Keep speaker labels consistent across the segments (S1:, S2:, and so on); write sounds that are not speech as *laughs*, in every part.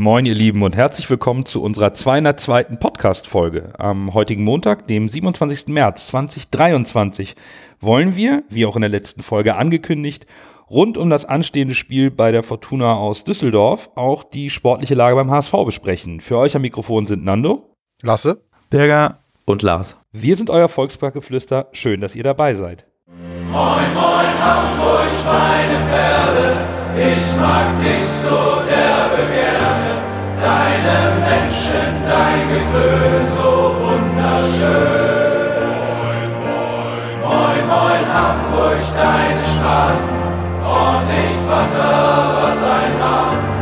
S1: Moin, ihr Lieben, und herzlich willkommen zu unserer 202. Podcast-Folge. Am heutigen Montag, dem 27. März 2023, wollen wir, wie auch in der letzten Folge angekündigt, rund um das anstehende Spiel bei der Fortuna aus Düsseldorf auch die sportliche Lage beim HSV besprechen. Für euch am Mikrofon sind Nando,
S2: Lasse,
S3: Berger und Lars.
S1: Wir sind euer Volksparkgeflüster. Schön, dass ihr dabei seid.
S4: Moin, moin, Hamburg, meine Perle, ich mag dich so derbe gerne. Deine Menschen, dein Geklön, so wunderschön. Moin, moin, moin, moin, Hamburg, deine Straßen, ordentlich Wasser, was ein Hafen.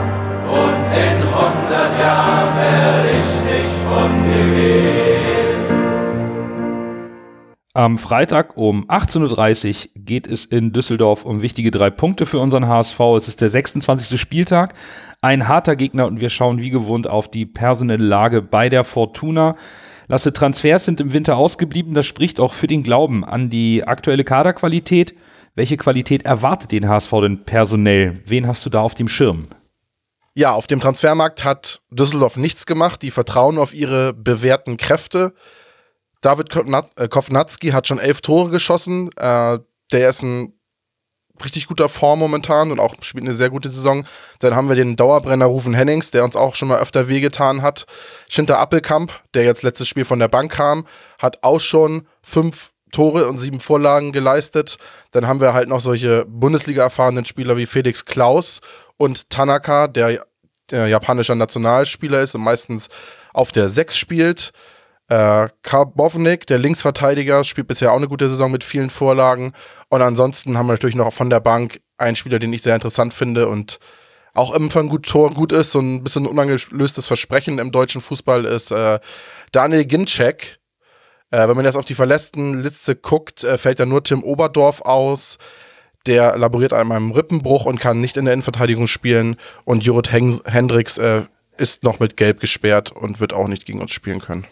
S4: Und in hundert Jahren werde ich nicht von dir gehen.
S1: Am Freitag um 18.30 Uhr geht es in Düsseldorf um wichtige drei Punkte für unseren HSV. Es ist der 26. Spieltag, ein harter Gegner und wir schauen wie gewohnt auf die personelle Lage bei der Fortuna. Lasse Transfers sind im Winter ausgeblieben. Das spricht auch für den Glauben an die aktuelle Kaderqualität. Welche Qualität erwartet den HSV denn personell? Wen hast du da auf dem Schirm?
S2: Ja, auf dem Transfermarkt hat Düsseldorf nichts gemacht. Die vertrauen auf ihre bewährten Kräfte. David äh, Kovnatski hat schon elf Tore geschossen. Äh, der ist in richtig guter Form momentan und auch spielt eine sehr gute Saison. Dann haben wir den Dauerbrenner Rufen Hennings, der uns auch schon mal öfter wehgetan hat. Schinter Appelkamp, der jetzt letztes Spiel von der Bank kam, hat auch schon fünf Tore und sieben Vorlagen geleistet. Dann haben wir halt noch solche Bundesliga-erfahrenen Spieler wie Felix Klaus und Tanaka, der, der japanischer Nationalspieler ist und meistens auf der Sechs spielt. Äh, Karbovnik, der Linksverteidiger, spielt bisher auch eine gute Saison mit vielen Vorlagen. Und ansonsten haben wir natürlich noch von der Bank einen Spieler, den ich sehr interessant finde und auch immer ein gut Tor gut ist, so ein bisschen unangelöstes Versprechen im deutschen Fußball ist äh, Daniel Ginczek. Äh, wenn man jetzt auf die verletzten Liste guckt, äh, fällt da nur Tim Oberdorf aus. Der laboriert an einem Rippenbruch und kann nicht in der Innenverteidigung spielen. Und Jurut Hendricks äh, ist noch mit Gelb gesperrt und wird auch nicht gegen uns spielen können.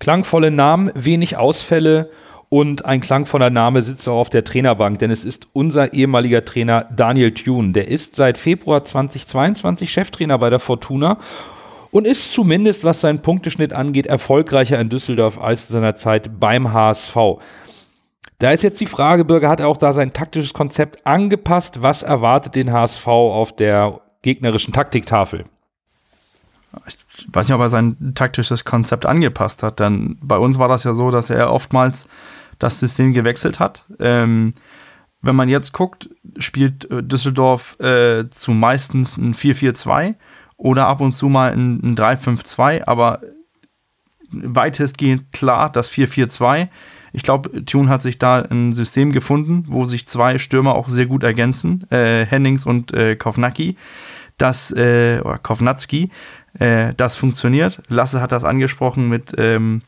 S1: Klangvolle Namen, wenig Ausfälle und ein klangvoller Name sitzt auch auf der Trainerbank, denn es ist unser ehemaliger Trainer Daniel Thune. Der ist seit Februar 2022 Cheftrainer bei der Fortuna und ist zumindest, was seinen Punkteschnitt angeht, erfolgreicher in Düsseldorf als zu seiner Zeit beim HSV. Da ist jetzt die Frage, Bürger, hat er auch da sein taktisches Konzept angepasst? Was erwartet den HSV auf der gegnerischen Taktiktafel?
S3: Ich weiß nicht, ob er sein taktisches Konzept angepasst hat, denn bei uns war das ja so, dass er oftmals das System gewechselt hat. Ähm, wenn man jetzt guckt, spielt äh, Düsseldorf äh, zu meistens ein 4-4-2 oder ab und zu mal ein, ein 3-5-2, aber weitestgehend klar das 4-4-2. Ich glaube, Tune hat sich da ein System gefunden, wo sich zwei Stürmer auch sehr gut ergänzen, äh, Hennings und äh, Kovnacki, das, äh, oder Kovnatski, äh, das funktioniert. Lasse hat das angesprochen mit, ähm,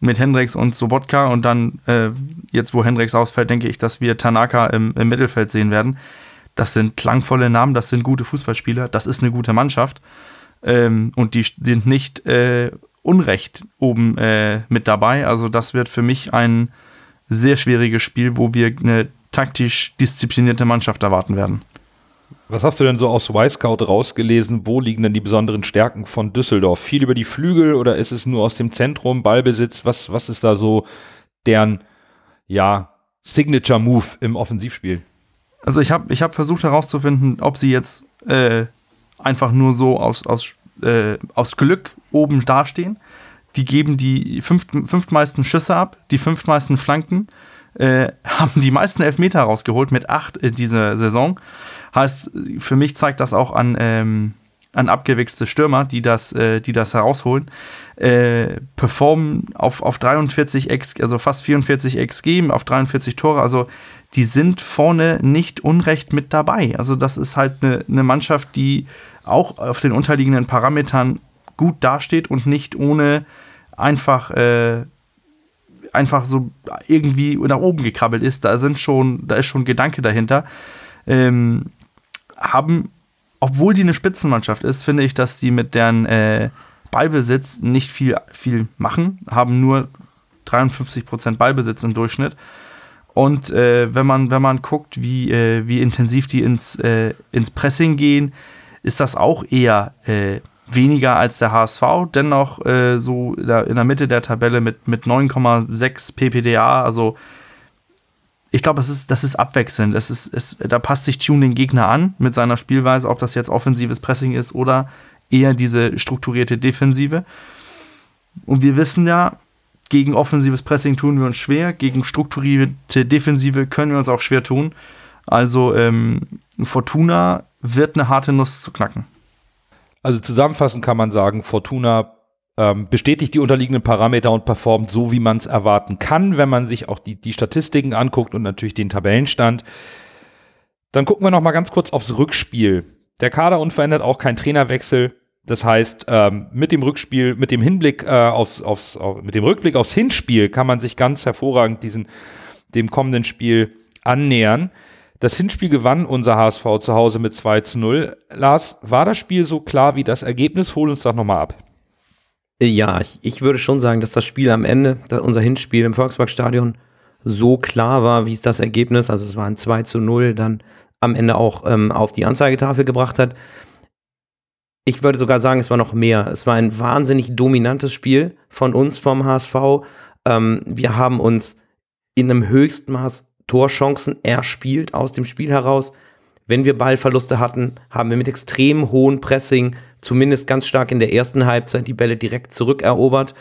S3: mit Hendrix und Sobotka und dann, äh, jetzt wo Hendrix ausfällt, denke ich, dass wir Tanaka im, im, Mittelfeld sehen werden. Das sind klangvolle Namen, das sind gute Fußballspieler, das ist eine gute Mannschaft ähm, und die sind nicht äh, unrecht oben äh, mit dabei. Also das wird für mich ein sehr schwieriges Spiel, wo wir eine taktisch disziplinierte Mannschaft erwarten werden.
S1: Was hast du denn so aus Y-Scout rausgelesen? Wo liegen denn die besonderen Stärken von Düsseldorf? Viel über die Flügel oder ist es nur aus dem Zentrum, Ballbesitz? Was, was ist da so deren, ja, Signature Move im Offensivspiel?
S3: Also ich habe ich hab versucht herauszufinden, ob sie jetzt äh, einfach nur so aus, aus, äh, aus Glück oben dastehen. Die geben die fünf, fünftmeisten Schüsse ab, die fünftmeisten Flanken, äh, haben die meisten Elfmeter rausgeholt mit acht in dieser Saison. Heißt, für mich zeigt das auch an, ähm, an abgewichste Stürmer, die das, äh, die das herausholen, äh, performen auf, auf 43 X, also fast 44 XG, auf 43 Tore. Also die sind vorne nicht unrecht mit dabei. Also das ist halt eine ne Mannschaft, die auch auf den unterliegenden Parametern gut dasteht und nicht ohne einfach äh, einfach so irgendwie nach oben gekrabbelt ist. Da sind schon, da ist schon Gedanke dahinter. Ähm, haben, obwohl die eine Spitzenmannschaft ist, finde ich, dass die mit deren äh, Ballbesitz nicht viel, viel machen, haben nur 53% Ballbesitz im Durchschnitt. Und äh, wenn, man, wenn man guckt, wie, äh, wie intensiv die ins, äh, ins Pressing gehen, ist das auch eher äh, weniger als der HSV, dennoch äh, so in der Mitte der Tabelle mit, mit 9,6 ppda. Also ich glaube, ist, das ist abwechselnd. Das ist, es, da passt sich Tune den Gegner an mit seiner Spielweise, ob das jetzt offensives Pressing ist oder eher diese strukturierte Defensive. Und wir wissen ja, gegen offensives Pressing tun wir uns schwer, gegen strukturierte Defensive können wir uns auch schwer tun. Also ähm, Fortuna wird eine harte Nuss zu knacken.
S1: Also zusammenfassend kann man sagen, Fortuna ähm, bestätigt die unterliegenden Parameter und performt so, wie man es erwarten kann, wenn man sich auch die, die Statistiken anguckt und natürlich den Tabellenstand. Dann gucken wir noch mal ganz kurz aufs Rückspiel. Der Kader unverändert, auch kein Trainerwechsel. Das heißt, ähm, mit dem Rückspiel, mit dem Hinblick äh, aufs, aufs, auf, mit dem Rückblick aufs Hinspiel kann man sich ganz hervorragend diesen, dem kommenden Spiel annähern. Das Hinspiel gewann unser HSV zu Hause mit 2 zu 0. Lars, war das Spiel so klar wie das Ergebnis? Hol uns doch nochmal ab.
S5: Ja, ich, ich, würde schon sagen, dass das Spiel am Ende, unser Hinspiel im Volksparkstadion, so klar war, wie es das Ergebnis, also es war ein 2 zu 0, dann am Ende auch ähm, auf die Anzeigetafel gebracht hat. Ich würde sogar sagen, es war noch mehr. Es war ein wahnsinnig dominantes Spiel von uns vom HSV. Ähm, wir haben uns in einem Höchstmaß Torchancen erspielt aus dem Spiel heraus. Wenn wir Ballverluste hatten, haben wir mit extrem hohem Pressing zumindest ganz stark in der ersten Halbzeit die Bälle direkt zurückerobert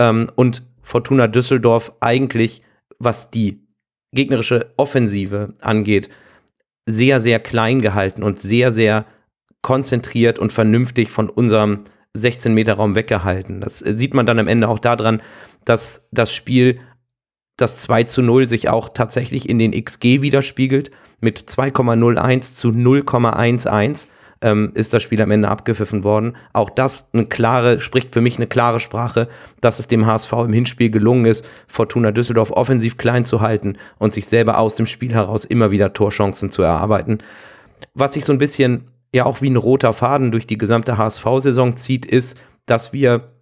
S5: ähm, und Fortuna Düsseldorf eigentlich, was die gegnerische Offensive angeht, sehr, sehr klein gehalten und sehr, sehr konzentriert und vernünftig von unserem 16-Meter-Raum weggehalten. Das sieht man dann am Ende auch daran, dass das Spiel, das 2 zu 0, sich auch tatsächlich in den XG widerspiegelt. Mit 2,01 zu 0,11 ähm, ist das Spiel am Ende abgepfiffen worden. Auch das eine klare, spricht für mich eine klare Sprache, dass es dem HSV im Hinspiel gelungen ist, Fortuna Düsseldorf offensiv klein zu halten und sich selber aus dem Spiel heraus immer wieder Torchancen zu erarbeiten. Was sich so ein bisschen ja auch wie ein roter Faden durch die gesamte HSV-Saison zieht, ist, dass wir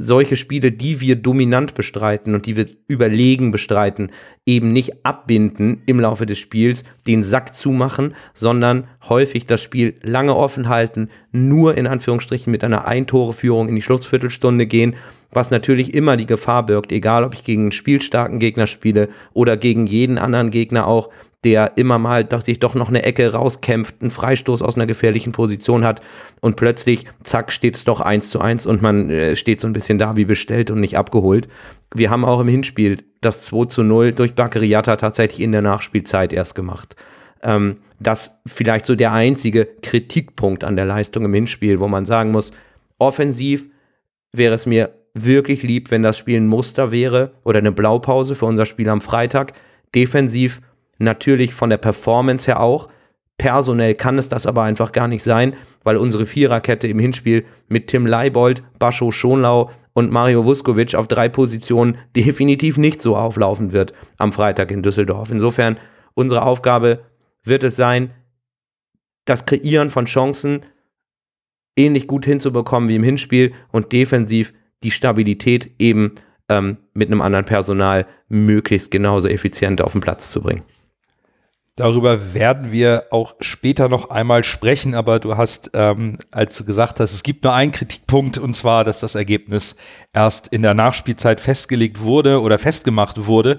S5: solche Spiele, die wir dominant bestreiten und die wir überlegen bestreiten, eben nicht abbinden im Laufe des Spiels, den Sack zumachen, sondern häufig das Spiel lange offen halten, nur in Anführungsstrichen mit einer Eintoreführung in die Schlussviertelstunde gehen, was natürlich immer die Gefahr birgt, egal ob ich gegen einen spielstarken Gegner spiele oder gegen jeden anderen Gegner auch, der immer mal doch, sich doch noch eine Ecke rauskämpft, einen Freistoß aus einer gefährlichen Position hat und plötzlich, zack, steht es doch eins zu eins und man äh, steht so ein bisschen da wie bestellt und nicht abgeholt. Wir haben auch im Hinspiel das 2 zu 0 durch Bakariata tatsächlich in der Nachspielzeit erst gemacht. Ähm, das vielleicht so der einzige Kritikpunkt an der Leistung im Hinspiel, wo man sagen muss, offensiv wäre es mir wirklich lieb, wenn das Spiel ein Muster wäre oder eine Blaupause für unser Spiel am Freitag. Defensiv natürlich von der Performance her auch. Personell kann es das aber einfach gar nicht sein, weil unsere Viererkette im Hinspiel mit Tim Leibold, Bascho Schonlau und Mario Vuskovic auf drei Positionen definitiv nicht so auflaufen wird am Freitag in Düsseldorf. Insofern, unsere Aufgabe wird es sein, das Kreieren von Chancen ähnlich gut hinzubekommen wie im Hinspiel und defensiv die Stabilität eben ähm, mit einem anderen Personal möglichst genauso effizient auf den Platz zu bringen.
S1: Darüber werden wir auch später noch einmal sprechen, aber du hast, ähm, als du gesagt hast, es gibt nur einen Kritikpunkt und zwar, dass das Ergebnis erst in der Nachspielzeit festgelegt wurde oder festgemacht wurde,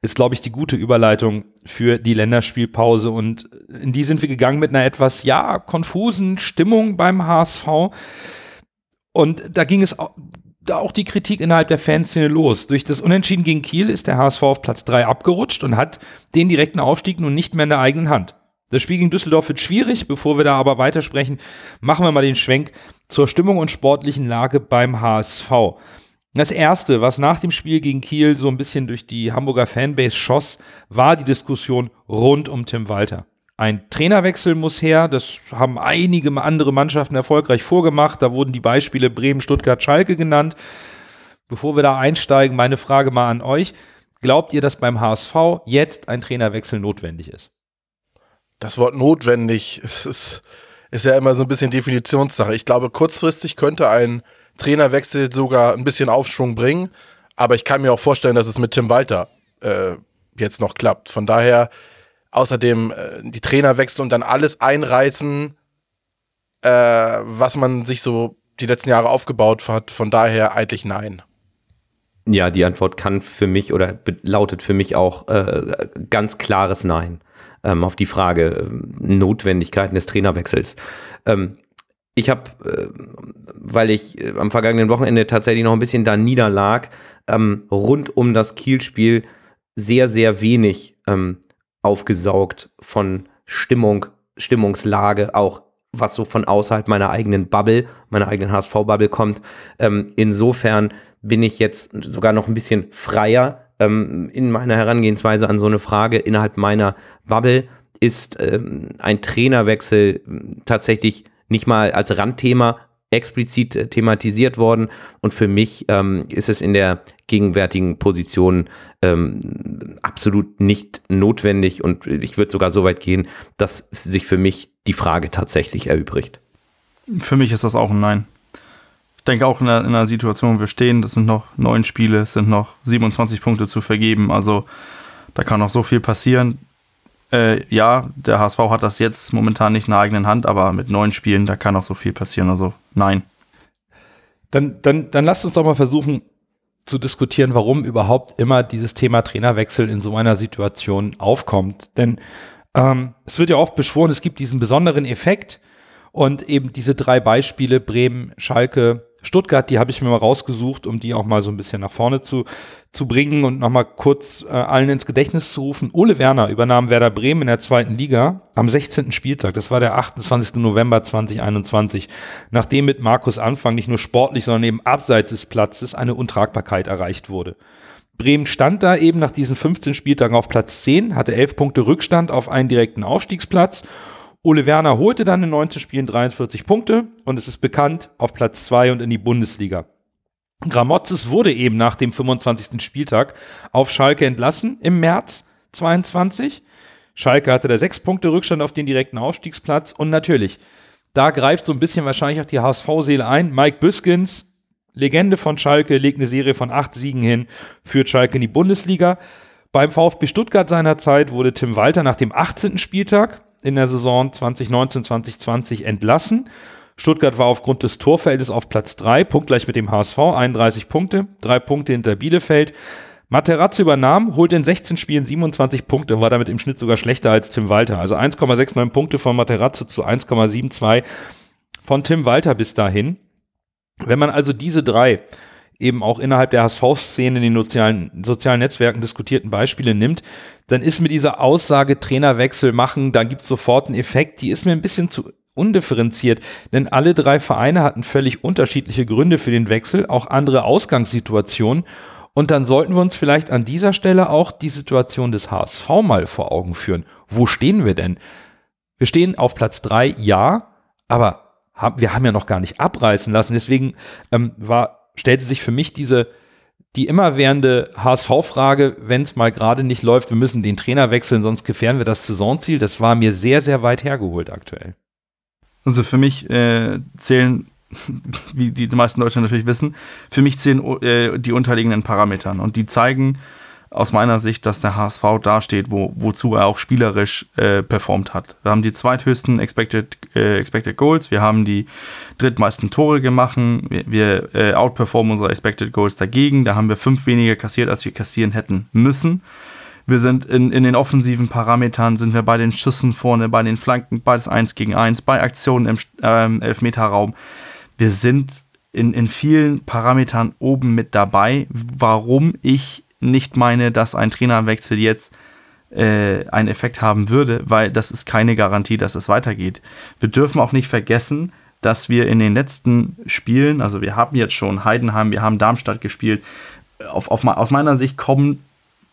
S1: ist, glaube ich, die gute Überleitung für die Länderspielpause und in die sind wir gegangen mit einer etwas, ja, konfusen Stimmung beim HSV. Und da ging es da auch die Kritik innerhalb der Fanszene los. Durch das Unentschieden gegen Kiel ist der HSV auf Platz 3 abgerutscht und hat den direkten Aufstieg nun nicht mehr in der eigenen Hand. Das Spiel gegen Düsseldorf wird schwierig. Bevor wir da aber weitersprechen, machen wir mal den Schwenk zur Stimmung und sportlichen Lage beim HSV. Das erste, was nach dem Spiel gegen Kiel so ein bisschen durch die Hamburger Fanbase schoss, war die Diskussion rund um Tim Walter. Ein Trainerwechsel muss her. Das haben einige andere Mannschaften erfolgreich vorgemacht. Da wurden die Beispiele Bremen, Stuttgart, Schalke genannt. Bevor wir da einsteigen, meine Frage mal an euch. Glaubt ihr, dass beim HSV jetzt ein Trainerwechsel notwendig ist?
S2: Das Wort notwendig ist, ist, ist ja immer so ein bisschen Definitionssache. Ich glaube, kurzfristig könnte ein Trainerwechsel sogar ein bisschen Aufschwung bringen. Aber ich kann mir auch vorstellen, dass es mit Tim Walter äh, jetzt noch klappt. Von daher Außerdem äh, die Trainerwechsel und dann alles einreißen, äh, was man sich so die letzten Jahre aufgebaut hat. Von daher eigentlich nein.
S5: Ja, die Antwort kann für mich oder lautet für mich auch äh, ganz klares Nein ähm, auf die Frage äh, Notwendigkeiten des Trainerwechsels. Ähm, ich habe, äh, weil ich äh, am vergangenen Wochenende tatsächlich noch ein bisschen da niederlag, ähm, rund um das Kielspiel sehr, sehr wenig ähm, aufgesaugt von Stimmung, Stimmungslage, auch was so von außerhalb meiner eigenen Bubble, meiner eigenen HSV-Bubble kommt. Ähm, insofern bin ich jetzt sogar noch ein bisschen freier ähm, in meiner Herangehensweise an so eine Frage innerhalb meiner Bubble. Ist ähm, ein Trainerwechsel tatsächlich nicht mal als Randthema explizit äh, thematisiert worden. Und für mich ähm, ist es in der gegenwärtigen Position ähm, absolut nicht notwendig. Und ich würde sogar so weit gehen, dass sich für mich die Frage tatsächlich erübrigt.
S3: Für mich ist das auch ein Nein. Ich denke auch in einer, in einer Situation, wo wir stehen, das sind noch neun Spiele, es sind noch 27 Punkte zu vergeben. Also da kann noch so viel passieren. Äh, ja, der HSV hat das jetzt momentan nicht in der eigenen Hand, aber mit neun Spielen, da kann auch so viel passieren. Also nein.
S1: Dann, dann, dann lasst uns doch mal versuchen zu diskutieren, warum überhaupt immer dieses Thema Trainerwechsel in so einer Situation aufkommt. Denn ähm, es wird ja oft beschworen, es gibt diesen besonderen Effekt und eben diese drei Beispiele, Bremen, Schalke, Stuttgart, die habe ich mir mal rausgesucht, um die auch mal so ein bisschen nach vorne zu, zu bringen und nochmal kurz äh, allen ins Gedächtnis zu rufen. Ole Werner übernahm Werder Bremen in der zweiten Liga am 16. Spieltag. Das war der 28. November 2021, nachdem mit Markus Anfang nicht nur sportlich, sondern eben abseits des Platzes eine Untragbarkeit erreicht wurde. Bremen stand da eben nach diesen 15 Spieltagen auf Platz 10, hatte 11 Punkte Rückstand auf einen direkten Aufstiegsplatz Ole Werner holte dann in 19 Spielen 43 Punkte und es ist bekannt auf Platz 2 und in die Bundesliga. Gramozis wurde eben nach dem 25. Spieltag auf Schalke entlassen im März 22. Schalke hatte da sechs Punkte Rückstand auf den direkten Aufstiegsplatz und natürlich, da greift so ein bisschen wahrscheinlich auch die HSV-Seele ein. Mike Büskens, Legende von Schalke, legt eine Serie von acht Siegen hin, führt Schalke in die Bundesliga. Beim VfB Stuttgart seinerzeit wurde Tim Walter nach dem 18. Spieltag in der Saison 2019-2020 entlassen. Stuttgart war aufgrund des Torfeldes auf Platz 3, punktgleich mit dem HSV, 31 Punkte, drei Punkte hinter Bielefeld. Materazzo übernahm, holte in 16 Spielen 27 Punkte, war damit im Schnitt sogar schlechter als Tim Walter. Also 1,69 Punkte von Materazzo zu 1,72 von Tim Walter bis dahin. Wenn man also diese drei eben auch innerhalb der HSV-Szene in den sozialen, sozialen Netzwerken diskutierten Beispiele nimmt, dann ist mir diese Aussage Trainerwechsel machen, dann gibt es sofort einen Effekt, die ist mir ein bisschen zu undifferenziert, denn alle drei Vereine hatten völlig unterschiedliche Gründe für den Wechsel, auch andere Ausgangssituationen. Und dann sollten wir uns vielleicht an dieser Stelle auch die Situation des HSV mal vor Augen führen. Wo stehen wir denn? Wir stehen auf Platz drei, ja, aber wir haben ja noch gar nicht abreißen lassen. Deswegen ähm, war stellte sich für mich diese die immerwährende HSV-Frage, wenn es mal gerade nicht läuft, wir müssen den Trainer wechseln, sonst gefährden wir das Saisonziel. Das war mir sehr, sehr weit hergeholt aktuell.
S3: Also für mich äh, zählen, wie die meisten Leute natürlich wissen, für mich zählen äh, die unterliegenden Parametern und die zeigen, aus meiner Sicht, dass der HSV dasteht, wo, wozu er auch spielerisch äh, performt hat. Wir haben die zweithöchsten Expected, äh, Expected Goals, wir haben die drittmeisten Tore gemacht, wir, wir äh, outperformen unsere Expected Goals dagegen, da haben wir fünf weniger kassiert, als wir kassieren hätten müssen. Wir sind in, in den offensiven Parametern, sind wir bei den Schüssen vorne, bei den Flanken, beides 1 gegen 1, bei Aktionen im ähm, Elfmeterraum. Wir sind in, in vielen Parametern oben mit dabei, warum ich nicht meine, dass ein Trainerwechsel jetzt äh, einen Effekt haben würde, weil das ist keine Garantie, dass es weitergeht. Wir dürfen auch nicht vergessen, dass wir in den letzten Spielen, also wir haben jetzt schon Heidenheim, wir haben Darmstadt gespielt, auf, auf, aus meiner Sicht kommen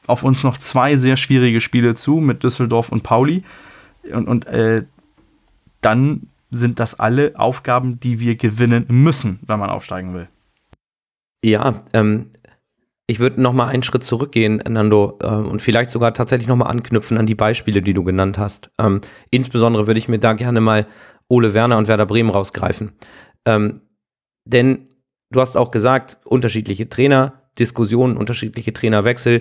S3: auf uns noch zwei sehr schwierige Spiele zu mit Düsseldorf und Pauli. Und, und äh, dann sind das alle Aufgaben, die wir gewinnen müssen, wenn man aufsteigen will.
S5: Ja, ähm, ich würde noch mal einen Schritt zurückgehen, Nando, äh, und vielleicht sogar tatsächlich noch mal anknüpfen an die Beispiele, die du genannt hast. Ähm, insbesondere würde ich mir da gerne mal Ole Werner und Werder Bremen rausgreifen. Ähm, denn du hast auch gesagt, unterschiedliche Trainer, Diskussionen, unterschiedliche Trainerwechsel.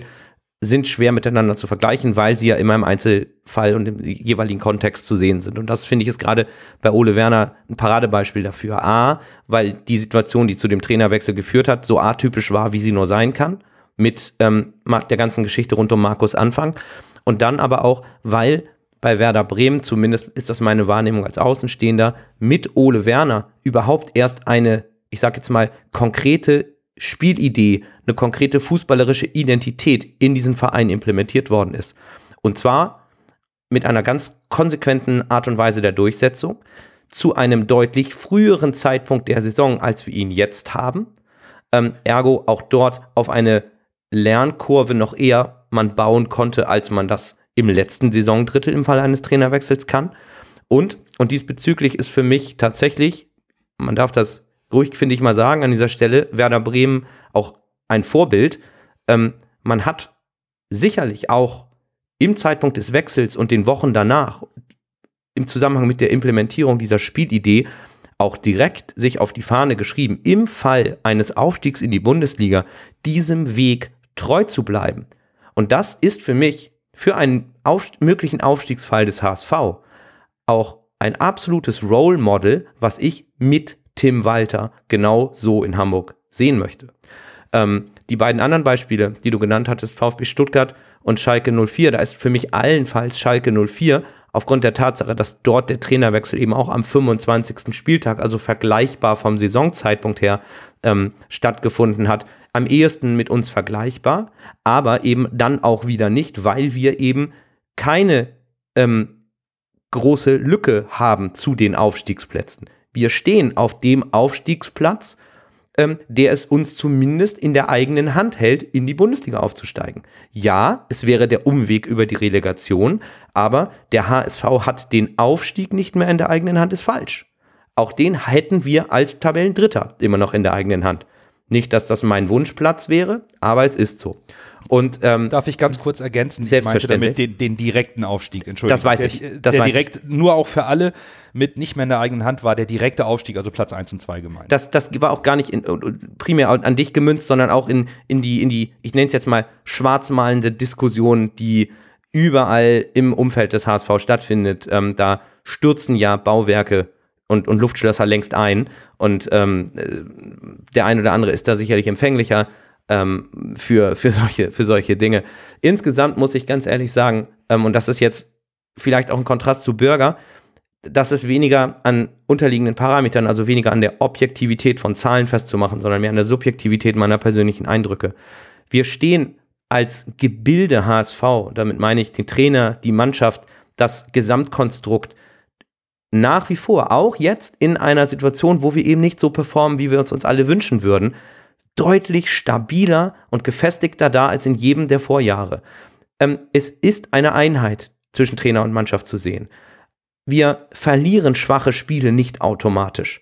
S5: Sind schwer miteinander zu vergleichen, weil sie ja immer im Einzelfall und im jeweiligen Kontext zu sehen sind. Und das finde ich ist gerade bei Ole Werner ein Paradebeispiel dafür. A, weil die Situation, die zu dem Trainerwechsel geführt hat, so atypisch war, wie sie nur sein kann, mit ähm, der ganzen Geschichte rund um Markus Anfang. Und dann aber auch, weil bei Werder Bremen, zumindest ist das meine Wahrnehmung als Außenstehender, mit Ole Werner überhaupt erst eine, ich sag jetzt mal, konkrete Spielidee, eine konkrete fußballerische Identität in diesen Verein implementiert worden ist. Und zwar mit einer ganz konsequenten Art und Weise der Durchsetzung zu einem deutlich früheren Zeitpunkt der Saison, als wir ihn jetzt haben. Ähm, ergo auch dort auf eine Lernkurve noch eher man bauen konnte, als man das im letzten Saisondrittel im Fall eines Trainerwechsels kann. Und, und diesbezüglich ist für mich tatsächlich, man darf das ruhig, finde ich mal sagen, an dieser Stelle, Werder Bremen auch ein Vorbild. Ähm, man hat sicherlich auch im Zeitpunkt des Wechsels und den Wochen danach, im Zusammenhang mit der Implementierung dieser Spielidee, auch direkt sich auf die Fahne geschrieben, im Fall eines Aufstiegs in die Bundesliga diesem Weg treu zu bleiben. Und das ist für mich, für einen auf, möglichen Aufstiegsfall des HSV, auch ein absolutes Role Model, was ich mit Tim Walter genau so in Hamburg sehen möchte. Ähm, die beiden anderen Beispiele, die du genannt hattest, VfB Stuttgart und Schalke 04, da ist für mich allenfalls Schalke 04 aufgrund der Tatsache, dass dort der Trainerwechsel eben auch am 25. Spieltag, also vergleichbar vom Saisonzeitpunkt her, ähm, stattgefunden hat, am ehesten mit uns vergleichbar, aber eben dann auch wieder nicht, weil wir eben keine ähm, große Lücke haben zu den Aufstiegsplätzen. Wir stehen auf dem Aufstiegsplatz, ähm, der es uns zumindest in der eigenen Hand hält, in die Bundesliga aufzusteigen. Ja, es wäre der Umweg über die Relegation, aber der HSV hat den Aufstieg nicht mehr in der eigenen Hand, ist falsch. Auch den hätten wir als Tabellendritter immer noch in der eigenen Hand. Nicht, dass das mein Wunschplatz wäre, aber es ist so. Und ähm,
S1: darf ich ganz kurz ergänzen?
S5: Ich meinte
S1: damit den, den direkten Aufstieg. Entschuldigung.
S5: Das weiß ich.
S1: Das der weiß direkt ich. nur auch für alle mit nicht mehr in der eigenen Hand war der direkte Aufstieg, also Platz 1 und 2 gemeint.
S5: Das, das war auch gar nicht in, primär an dich gemünzt, sondern auch in, in die in die ich nenne es jetzt mal schwarzmalende Diskussion, die überall im Umfeld des HSV stattfindet. Ähm, da stürzen ja Bauwerke und, und Luftschlösser längst ein. Und ähm, äh, der ein oder andere ist da sicherlich empfänglicher ähm, für, für, solche, für solche Dinge. Insgesamt muss ich ganz ehrlich sagen, ähm, und das ist jetzt vielleicht auch ein Kontrast zu Bürger, dass es weniger an unterliegenden Parametern, also weniger an der Objektivität von Zahlen festzumachen, sondern mehr an der Subjektivität meiner persönlichen Eindrücke. Wir stehen als Gebilde HSV, damit meine ich den Trainer, die Mannschaft, das Gesamtkonstrukt, nach wie vor, auch jetzt in einer Situation, wo wir eben nicht so performen, wie wir uns uns alle wünschen würden, deutlich stabiler und gefestigter da als in jedem der Vorjahre. Ähm, es ist eine Einheit zwischen Trainer und Mannschaft zu sehen. Wir verlieren schwache Spiele nicht automatisch.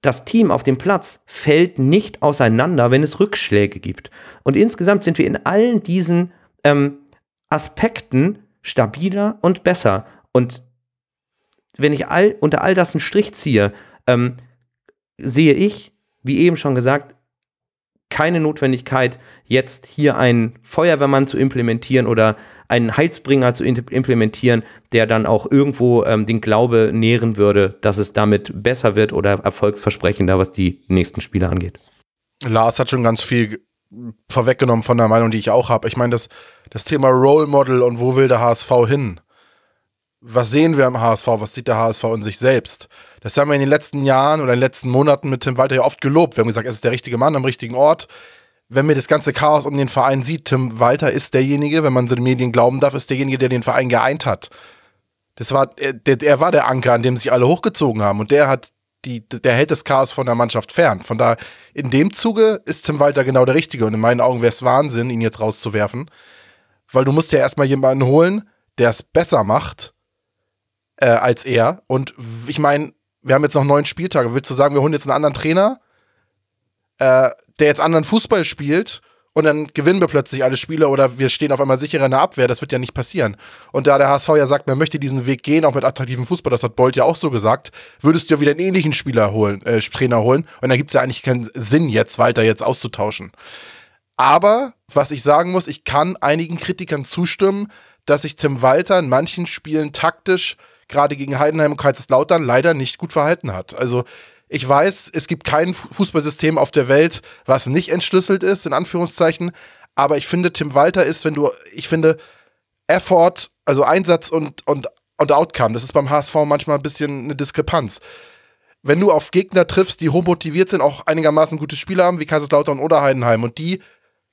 S5: Das Team auf dem Platz fällt nicht auseinander, wenn es Rückschläge gibt. Und insgesamt sind wir in allen diesen ähm, Aspekten stabiler und besser. Und wenn ich all, unter all das einen Strich ziehe, ähm, sehe ich, wie eben schon gesagt, keine Notwendigkeit, jetzt hier einen Feuerwehrmann zu implementieren oder einen Heizbringer zu implementieren, der dann auch irgendwo ähm, den Glaube nähren würde, dass es damit besser wird oder erfolgsversprechender, was die nächsten Spiele angeht.
S2: Lars hat schon ganz viel vorweggenommen von der Meinung, die ich auch habe. Ich meine, das, das Thema Role Model und wo will der HSV hin? Was sehen wir am HSV, was sieht der HSV in sich selbst? Das haben wir in den letzten Jahren oder in den letzten Monaten mit Tim Walter ja oft gelobt. Wir haben gesagt, er ist der richtige Mann am richtigen Ort. Wenn mir das ganze Chaos um den Verein sieht, Tim Walter ist derjenige, wenn man den Medien glauben darf, ist derjenige, der den Verein geeint hat. Das war, er, der, er war der Anker, an dem sich alle hochgezogen haben und der hat die, der hält das Chaos von der Mannschaft fern. Von daher, in dem Zuge ist Tim Walter genau der Richtige und in meinen Augen wäre es Wahnsinn, ihn jetzt rauszuwerfen, weil du musst ja erstmal jemanden holen, der es besser macht äh, als er. Und ich meine, wir haben jetzt noch neun Spieltage. Willst du sagen, wir holen jetzt einen anderen Trainer, äh, der jetzt anderen Fußball spielt und dann gewinnen wir plötzlich alle Spiele oder wir stehen auf einmal sicherer in der Abwehr? Das wird ja nicht passieren. Und da der HSV ja sagt, man möchte diesen Weg gehen, auch mit attraktivem Fußball, das hat Bolt ja auch so gesagt, würdest du ja wieder einen ähnlichen Spieler holen, äh, Trainer holen und da gibt es ja eigentlich keinen Sinn, jetzt weiter jetzt auszutauschen. Aber was ich sagen muss, ich kann einigen Kritikern zustimmen, dass sich Tim Walter in manchen Spielen taktisch, gerade gegen Heidenheim und Kaiserslautern, leider nicht gut verhalten hat. Also ich weiß, es gibt kein Fußballsystem auf der Welt, was nicht entschlüsselt ist, in Anführungszeichen. Aber ich finde, Tim Walter ist, wenn du, ich finde, Effort, also Einsatz und, und, und Outcome, das ist beim HSV manchmal ein bisschen eine Diskrepanz. Wenn du auf Gegner triffst, die hochmotiviert sind, auch einigermaßen gute Spieler haben, wie Kaiserslautern oder Heidenheim, und die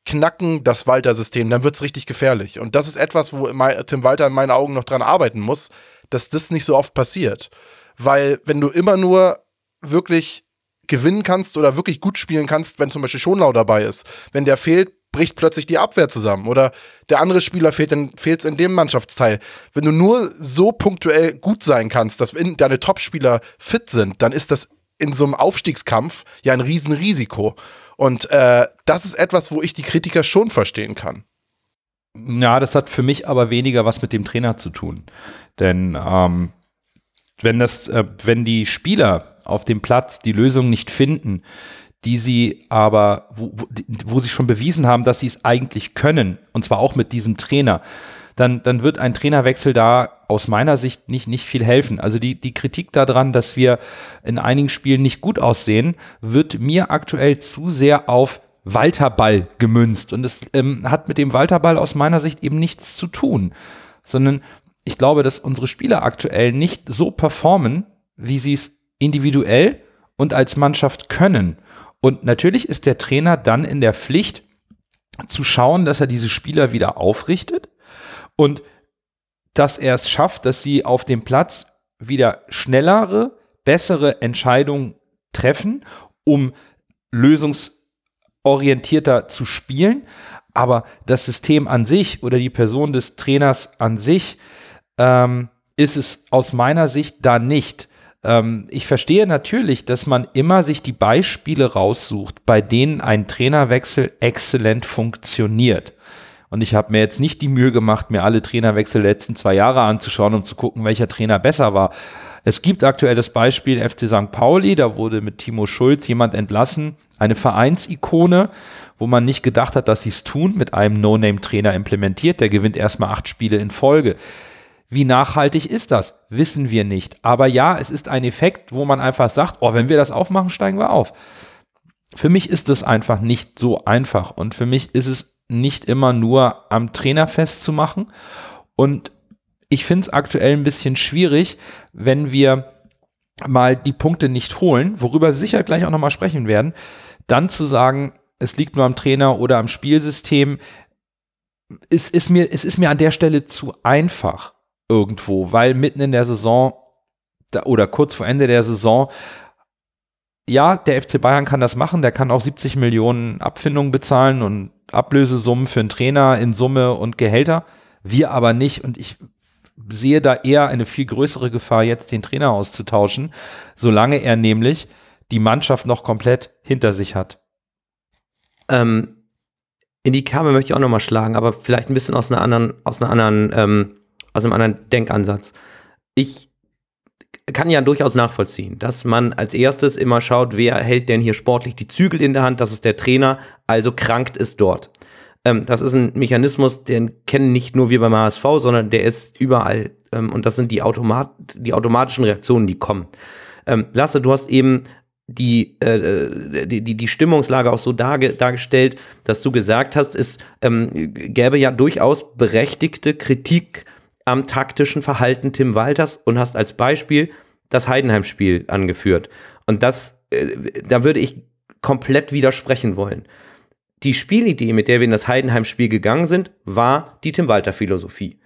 S2: knacken das Walter-System, dann wird es richtig gefährlich. Und das ist etwas, wo Tim Walter in meinen Augen noch dran arbeiten muss, dass das nicht so oft passiert. Weil, wenn du immer nur wirklich gewinnen kannst oder wirklich gut spielen kannst, wenn zum Beispiel Schonlau dabei ist, wenn der fehlt, bricht plötzlich die Abwehr zusammen oder der andere Spieler fehlt, dann fehlt es in dem Mannschaftsteil. Wenn du nur so punktuell gut sein kannst, dass deine Topspieler fit sind, dann ist das in so einem Aufstiegskampf ja ein Riesenrisiko. Und äh, das ist etwas, wo ich die Kritiker schon verstehen kann.
S1: Ja, das hat für mich aber weniger was mit dem Trainer zu tun. Denn ähm, wenn das, äh, wenn die Spieler auf dem Platz die Lösung nicht finden, die sie aber, wo, wo, wo sie schon bewiesen haben, dass sie es eigentlich können, und zwar auch mit diesem Trainer, dann, dann wird ein Trainerwechsel da aus meiner Sicht nicht, nicht viel helfen. Also die, die Kritik daran, dass wir in einigen Spielen nicht gut aussehen, wird mir aktuell zu sehr auf Walterball gemünzt. Und es ähm, hat mit dem Walterball aus meiner Sicht eben nichts zu tun, sondern ich glaube, dass unsere Spieler aktuell nicht so performen, wie sie es individuell und als Mannschaft können. Und natürlich ist der Trainer dann in der Pflicht zu schauen, dass er diese Spieler wieder aufrichtet und dass er es schafft, dass sie auf dem Platz wieder schnellere, bessere Entscheidungen treffen, um lösungsorientierter zu spielen. Aber das System an sich oder die Person des Trainers an sich ähm, ist es aus meiner Sicht da nicht. Ähm, ich verstehe natürlich, dass man immer sich die Beispiele raussucht, bei denen ein Trainerwechsel exzellent funktioniert. Und ich habe mir jetzt nicht die Mühe gemacht, mir alle Trainerwechsel der letzten zwei Jahre anzuschauen, um zu gucken, welcher Trainer besser war. Es gibt aktuell das Beispiel FC St. Pauli, da wurde mit Timo Schulz jemand entlassen, eine Vereinsikone, wo man nicht gedacht hat, dass sie es tun, mit einem No-Name-Trainer implementiert. Der gewinnt erstmal acht Spiele in Folge. Wie nachhaltig ist das? Wissen wir nicht. Aber ja, es ist ein Effekt, wo man einfach sagt, oh, wenn wir das aufmachen, steigen wir auf. Für mich ist es einfach nicht so einfach und für mich ist es nicht immer nur am Trainer festzumachen und ich finde es aktuell ein bisschen schwierig, wenn wir mal die Punkte nicht holen, worüber wir sicher gleich auch nochmal sprechen werden, dann zu sagen, es liegt nur am Trainer oder am Spielsystem, es ist mir, es ist mir an der Stelle zu einfach irgendwo, weil mitten in der Saison oder kurz vor Ende der Saison, ja, der FC Bayern kann das machen, der kann auch 70 Millionen Abfindungen bezahlen und Ablösesummen für einen Trainer in Summe und Gehälter, wir aber nicht und ich sehe da eher eine viel größere Gefahr, jetzt den Trainer auszutauschen, solange er nämlich die Mannschaft noch komplett hinter sich hat.
S5: Ähm, in die Kerbe möchte ich auch nochmal schlagen, aber vielleicht ein bisschen aus einer anderen, aus einer anderen ähm, aus einem anderen Denkansatz. Ich kann ja durchaus nachvollziehen, dass man als erstes immer schaut, wer hält denn hier sportlich die Zügel in der Hand, das ist der Trainer, also krankt ist dort. Ähm, das ist ein Mechanismus, den kennen nicht nur wir beim HSV, sondern der ist überall. Ähm, und das sind die, Automat die automatischen Reaktionen, die kommen. Ähm, Lasse, du hast eben die, äh, die, die, die Stimmungslage auch so darge dargestellt, dass du gesagt hast, es ähm, gäbe ja durchaus berechtigte Kritik am taktischen Verhalten Tim Walters und hast als Beispiel das Heidenheim-Spiel angeführt. Und das, äh, da würde ich komplett widersprechen wollen. Die Spielidee, mit der wir in das Heidenheim-Spiel gegangen sind, war die Tim Walter-Philosophie.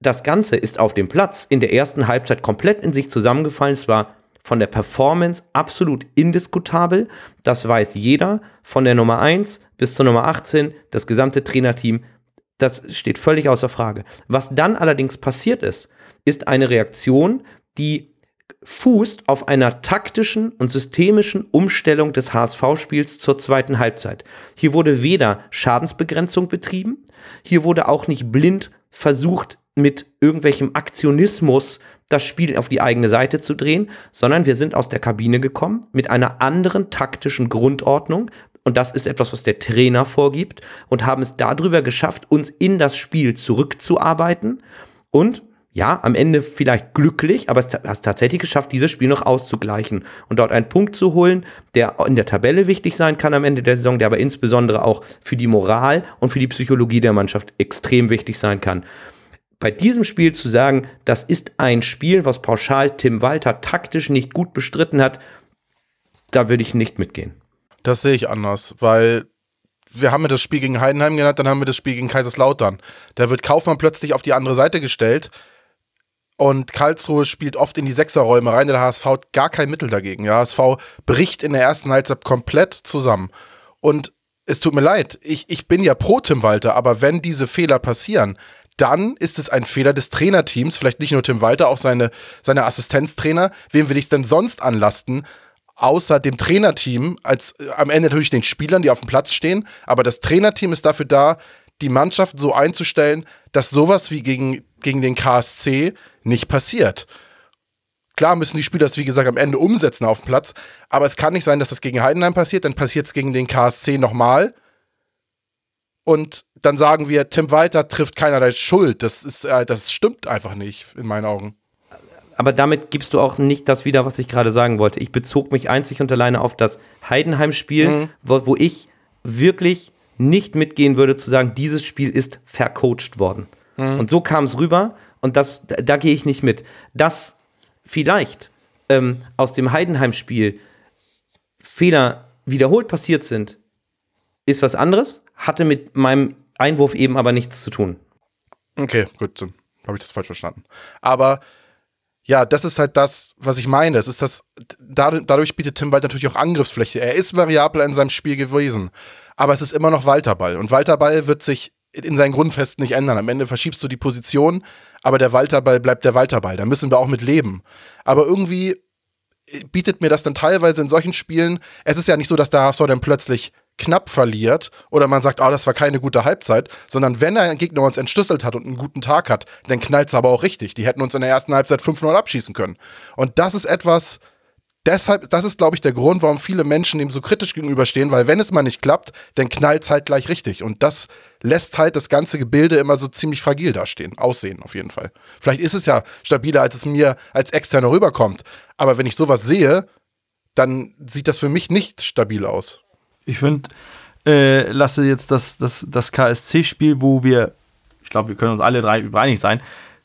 S5: Das Ganze ist auf dem Platz in der ersten Halbzeit komplett in sich zusammengefallen. Es war von der Performance absolut indiskutabel. Das weiß jeder. Von der Nummer 1 bis zur Nummer 18, das gesamte Trainerteam das steht völlig außer Frage. Was dann allerdings passiert ist, ist eine Reaktion, die fußt auf einer taktischen und systemischen Umstellung des HSV-Spiels zur zweiten Halbzeit. Hier wurde weder Schadensbegrenzung betrieben, hier wurde auch nicht blind versucht, mit irgendwelchem Aktionismus das Spiel auf die eigene Seite zu drehen, sondern wir sind aus der Kabine gekommen mit einer anderen taktischen Grundordnung Und das ist etwas, was der Trainer vorgibt und haben es darüber geschafft, uns in das Spiel zurückzuarbeiten und ja, am Ende vielleicht glücklich, aber es hat tatsächlich geschafft, dieses Spiel noch auszugleichen und dort einen Punkt zu holen, der in der Tabelle wichtig sein kann am Ende der Saison, der aber insbesondere auch für die Moral und für die Psychologie der Mannschaft extrem wichtig sein kann. Bei diesem Spiel zu sagen, das ist ein Spiel, was pauschal Tim Walter taktisch nicht gut bestritten hat, da würde ich nicht mitgehen.
S2: Das sehe ich anders, weil wir haben ja das Spiel gegen Heidenheim genannt, dann haben wir das Spiel gegen Kaiserslautern. Da wird Kaufmann plötzlich auf die andere Seite gestellt und Karlsruhe spielt oft in die Sechserräume rein. Der HSV hat gar kein Mittel dagegen. Der HSV bricht in der ersten Halbzeit komplett zusammen. Und es tut mir leid, ich, ich bin ja pro Tim Walter, aber wenn diese Fehler passieren, dann ist es ein Fehler des Trainerteams, vielleicht nicht nur Tim Walter, auch seine, seine Assistenztrainer. Wem will ich denn sonst anlasten? Außer dem Trainerteam, als äh, am Ende natürlich den Spielern, die auf dem Platz stehen. Aber das Trainerteam ist dafür da, die Mannschaft so einzustellen, dass sowas wie gegen, gegen den KSC nicht passiert. Klar müssen die Spieler das, wie gesagt, am Ende umsetzen auf dem Platz, aber es kann nicht sein, dass das gegen Heidenheim passiert, dann passiert es gegen den KSC nochmal. Und dann sagen wir, Tim Walter trifft keinerlei Schuld. Das, ist, äh, das stimmt einfach nicht, in meinen Augen.
S5: Aber damit gibst du auch nicht das wieder, was ich gerade sagen wollte. Ich bezog mich einzig und alleine auf das Heidenheim-Spiel, mhm. wo, wo ich wirklich nicht mitgehen würde, zu sagen, dieses Spiel ist vercoacht worden. Mhm. Und so kam es rüber und das, da, gehe ich nicht mit. Dass vielleicht ähm, aus dem Heidenheim-Spiel Fehler wiederholt passiert sind, ist was anderes, hatte mit meinem Einwurf eben aber nichts zu tun.
S2: Okay, gut, dann habe ich das falsch verstanden. Aber ja, das ist halt das, was ich meine. Es ist das, dadurch bietet Tim Wald natürlich auch Angriffsfläche. Er ist variabler in seinem Spiel gewesen. Aber es ist immer noch Walterball. Und Walterball wird sich in seinen Grundfesten nicht ändern. Am Ende verschiebst du die Position, aber der Walterball bleibt der Walterball. Da müssen wir auch mit leben. Aber irgendwie bietet mir das dann teilweise in solchen Spielen, es ist ja nicht so, dass der HSV dann plötzlich knapp verliert oder man sagt, oh, das war keine gute Halbzeit, sondern wenn ein Gegner uns entschlüsselt hat und einen guten Tag hat, dann knallt es aber auch richtig. Die hätten uns in der ersten Halbzeit 5-0 abschießen können. Und das ist etwas, deshalb, das ist, glaube ich, der Grund, warum viele Menschen ihm so kritisch gegenüberstehen, weil wenn es mal nicht klappt, dann knallt es halt gleich richtig. Und das lässt halt das ganze Gebilde immer so ziemlich fragil dastehen, aussehen auf jeden Fall. Vielleicht ist es ja stabiler, als es mir als Externer rüberkommt. Aber wenn ich sowas sehe, dann sieht das für mich nicht stabil aus.
S3: Ich finde, äh, lasse jetzt das, das, das KSC-Spiel, wo wir, ich glaube, wir können uns alle drei einig sein,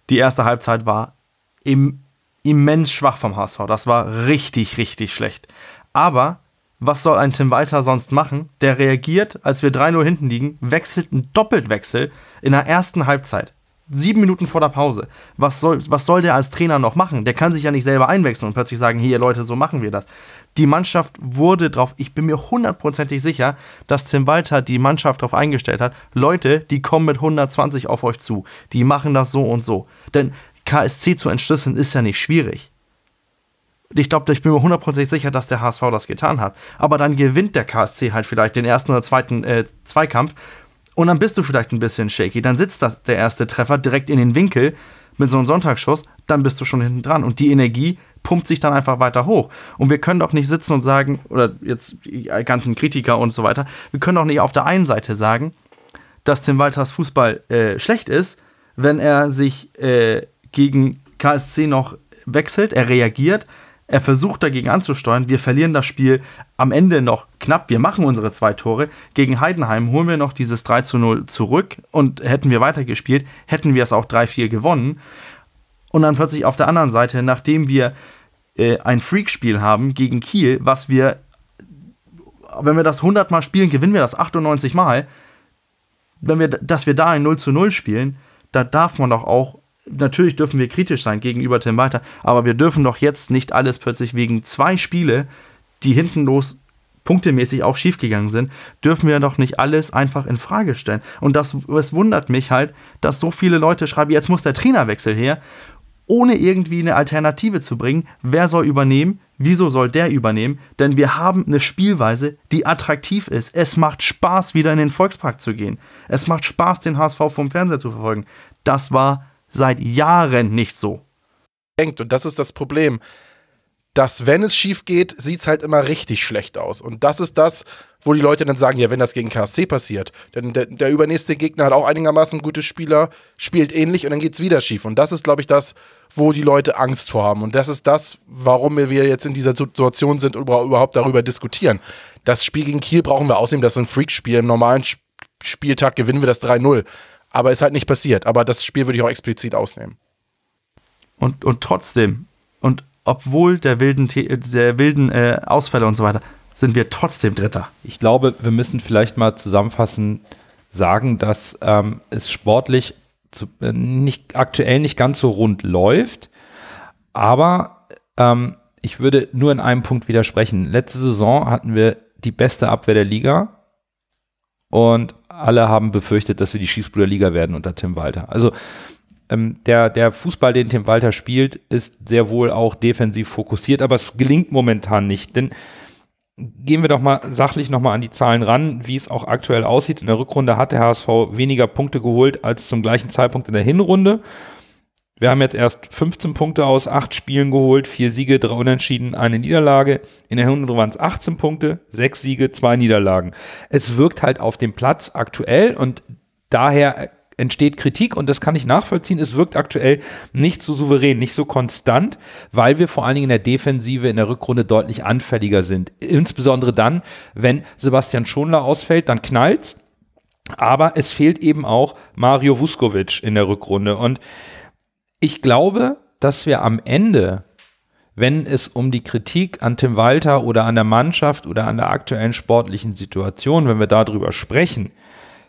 S3: die erste Halbzeit war im immens schwach vom HSV. Das war richtig, richtig schlecht. Aber was soll ein Tim Walter sonst machen? Der reagiert, als wir 3-0 hinten liegen, wechselt einen Doppeltwechsel in der ersten Halbzeit. Sieben Minuten vor der Pause. Was soll, was soll der als Trainer noch machen? Der kann sich ja nicht selber einwechseln und plötzlich sagen, hier Leute, so machen wir das. Die Mannschaft wurde drauf, ich bin mir hundertprozentig sicher, dass Tim Walter die Mannschaft darauf eingestellt hat, Leute, die kommen mit 120 auf euch zu. Die machen das so und so. Denn KSC zu entschlüsseln ist ja nicht schwierig. Ich glaube, ich bin mir hundertprozentig sicher, dass der HSV das getan hat. Aber dann gewinnt der KSC halt vielleicht den ersten oder zweiten äh, Zweikampf und dann bist du vielleicht ein bisschen shaky. Dann sitzt das, der erste Treffer direkt in den Winkel mit so einem Sonntagsschuss, dann bist du schon hinten dran. Und die Energie pumpt sich dann einfach weiter hoch. Und wir können doch nicht sitzen und sagen, oder jetzt die ganzen Kritiker und so weiter, wir können doch nicht auf der einen Seite sagen, dass Tim Walters Fußball äh, schlecht ist, wenn er sich äh, gegen KSC noch wechselt, er reagiert, er versucht dagegen anzusteuern. Wir verlieren das Spiel am Ende noch knapp. Wir machen unsere zwei Tore. Gegen Heidenheim holen wir noch dieses 3 zu 0 zurück und hätten wir weitergespielt, hätten wir es auch 3-4 gewonnen. Und dann plötzlich auf der anderen Seite, nachdem wir äh, ein Freakspiel haben gegen Kiel, was wir, wenn wir das 100 Mal spielen, gewinnen wir das 98 Mal. Wenn wir, dass wir da ein 0 zu 0 spielen, da darf man doch auch natürlich dürfen wir kritisch sein gegenüber Tim Walter, aber wir dürfen doch jetzt nicht alles plötzlich wegen zwei Spiele, die hintenlos punktemäßig auch schiefgegangen sind, dürfen wir doch nicht alles einfach in Frage stellen. Und das, es wundert mich halt, dass so viele Leute schreiben, jetzt muss der Trainerwechsel her, ohne irgendwie eine Alternative zu bringen. Wer soll übernehmen? Wieso soll der übernehmen? Denn wir haben eine Spielweise, die attraktiv ist. Es macht Spaß, wieder in den Volkspark zu gehen. Es macht Spaß, den HSV vom Fernseher zu verfolgen. Das war seit Jahren nicht so.
S2: Und das ist das Problem. dass wenn es schief geht, sieht es halt immer richtig schlecht aus. Und das ist das, wo die Leute dann sagen, ja, wenn das gegen KSC passiert, denn der, der übernächste Gegner hat auch einigermaßen gute Spieler, spielt ähnlich und dann geht es wieder schief. Und das ist, glaube ich, das, wo die Leute Angst vor haben. Und das ist das, warum wir jetzt in dieser Situation sind und überhaupt darüber diskutieren. Das Spiel gegen Kiel brauchen wir außerdem, das ist ein Freakspiel. Im normalen Spieltag gewinnen wir das 3-0. Aber ist halt nicht passiert. Aber das Spiel würde ich auch explizit ausnehmen.
S3: Und, und trotzdem, und obwohl der wilden, der wilden äh, Ausfälle und so weiter, sind wir trotzdem Dritter.
S1: Ich glaube, wir müssen vielleicht mal zusammenfassend sagen, dass ähm, es sportlich zu, äh, nicht, aktuell nicht ganz so rund läuft. Aber ähm, ich würde nur in einem Punkt widersprechen. Letzte Saison hatten wir die beste Abwehr der Liga und alle haben befürchtet, dass wir die Schießbruderliga werden unter Tim Walter. Also ähm, der, der Fußball, den Tim Walter spielt, ist sehr wohl auch defensiv fokussiert, aber es gelingt momentan nicht. Denn gehen wir doch mal sachlich nochmal an die Zahlen ran, wie es auch aktuell aussieht. In der Rückrunde hat der HSV weniger Punkte geholt als zum gleichen Zeitpunkt in der Hinrunde. Wir haben jetzt erst 15 Punkte aus acht Spielen geholt, vier Siege, drei Unentschieden, eine Niederlage. In der Hinrunde waren es 18 Punkte, sechs Siege, zwei Niederlagen. Es wirkt halt auf dem Platz aktuell und daher entsteht Kritik und das kann ich nachvollziehen. Es wirkt aktuell nicht so souverän, nicht so konstant, weil wir vor allen Dingen in der Defensive in der Rückrunde deutlich anfälliger sind. Insbesondere dann, wenn Sebastian Schonler ausfällt, dann knallt's. Aber es fehlt eben auch Mario Vuskovic in der Rückrunde. Und ich glaube, dass wir am Ende, wenn es um die Kritik an Tim Walter oder an der Mannschaft oder an der aktuellen sportlichen Situation, wenn wir darüber sprechen,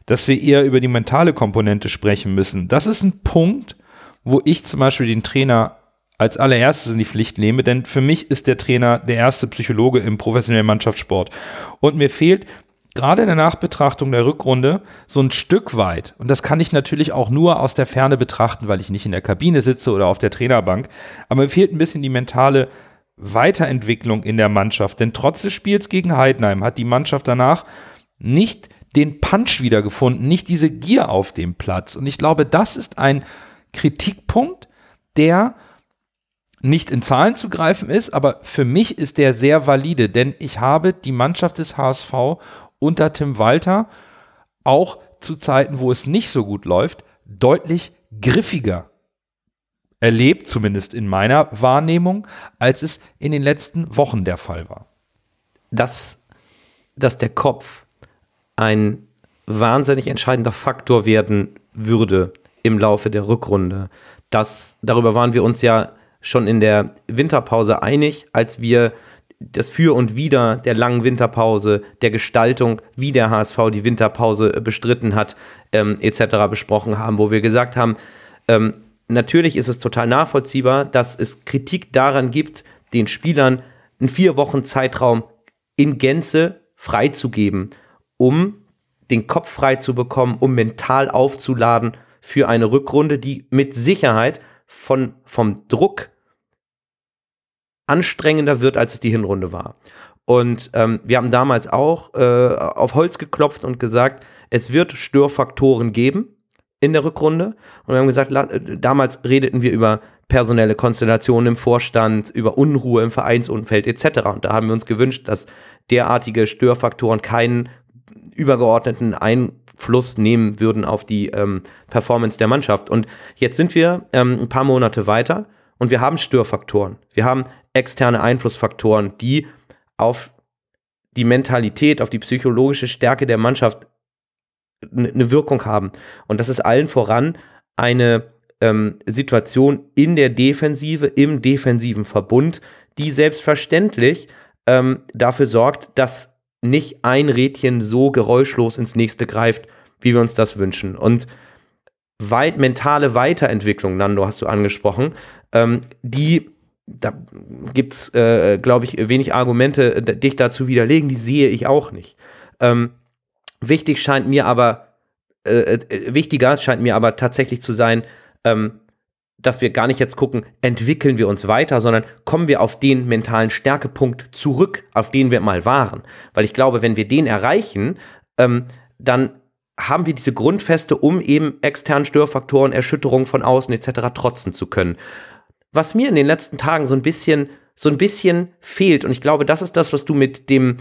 S1: dass wir eher über die mentale Komponente sprechen müssen. Das ist ein Punkt, wo ich zum Beispiel den Trainer als allererstes in die Pflicht nehme, denn für mich ist der Trainer der erste Psychologe im professionellen Mannschaftssport. Und mir fehlt gerade in der Nachbetrachtung der Rückrunde so ein Stück weit, und das kann ich natürlich auch nur aus der Ferne betrachten, weil ich nicht in der Kabine sitze oder auf der Trainerbank, aber mir fehlt ein bisschen die mentale Weiterentwicklung in der Mannschaft, denn trotz des Spiels gegen Heidenheim hat die Mannschaft danach nicht den Punch wiedergefunden, nicht diese Gier auf dem Platz. Und ich glaube, das ist ein Kritikpunkt, der nicht in Zahlen zu greifen ist, aber für mich ist der sehr valide, denn ich habe die Mannschaft des HSV unter Tim Walter auch zu Zeiten, wo es nicht so gut läuft, deutlich griffiger erlebt, zumindest in meiner Wahrnehmung, als es in den letzten Wochen der Fall war.
S5: Dass, dass der Kopf ein wahnsinnig entscheidender Faktor werden würde im Laufe der Rückrunde. Das, darüber waren wir uns ja schon in der Winterpause einig, als wir das Für und Wider der langen Winterpause, der Gestaltung, wie der HSV die Winterpause bestritten hat, ähm, etc. besprochen haben, wo wir gesagt haben, ähm, natürlich ist es total nachvollziehbar, dass es Kritik daran gibt, den Spielern einen vier Wochen Zeitraum in Gänze freizugeben um den Kopf frei zu bekommen, um mental aufzuladen für eine Rückrunde, die mit Sicherheit von, vom Druck anstrengender wird, als es die Hinrunde war. Und ähm, wir haben damals auch äh, auf Holz geklopft und gesagt, es wird Störfaktoren geben in der Rückrunde. Und wir haben gesagt, äh, damals redeten wir über personelle Konstellationen im Vorstand, über Unruhe im Vereinsumfeld etc. Und da haben wir uns gewünscht, dass derartige Störfaktoren keinen übergeordneten Einfluss nehmen würden auf die ähm, Performance der Mannschaft. Und jetzt sind wir ähm, ein paar Monate weiter und wir haben Störfaktoren. Wir haben externe Einflussfaktoren, die auf die Mentalität, auf die psychologische Stärke der Mannschaft eine Wirkung haben. Und das ist allen voran eine ähm, Situation in der Defensive, im defensiven Verbund, die selbstverständlich ähm, dafür sorgt, dass nicht ein Rädchen so geräuschlos ins nächste greift, wie wir uns das wünschen. Und weit, mentale Weiterentwicklung, Nando, hast du angesprochen, ähm, die, da gibt es, äh, glaube ich, wenig Argumente, dich dazu widerlegen, die sehe ich auch nicht. Ähm, wichtig scheint mir aber, äh, äh, wichtiger scheint mir aber tatsächlich zu sein, ähm, dass wir gar nicht jetzt gucken, entwickeln wir uns weiter, sondern kommen wir auf den mentalen Stärkepunkt zurück, auf den wir mal waren. Weil ich glaube, wenn wir den erreichen, ähm, dann haben wir diese Grundfeste, um eben externen Störfaktoren, Erschütterungen von außen etc. trotzen zu können. Was mir in den letzten Tagen so ein bisschen, so ein bisschen fehlt, und ich glaube, das ist das, was du mit dem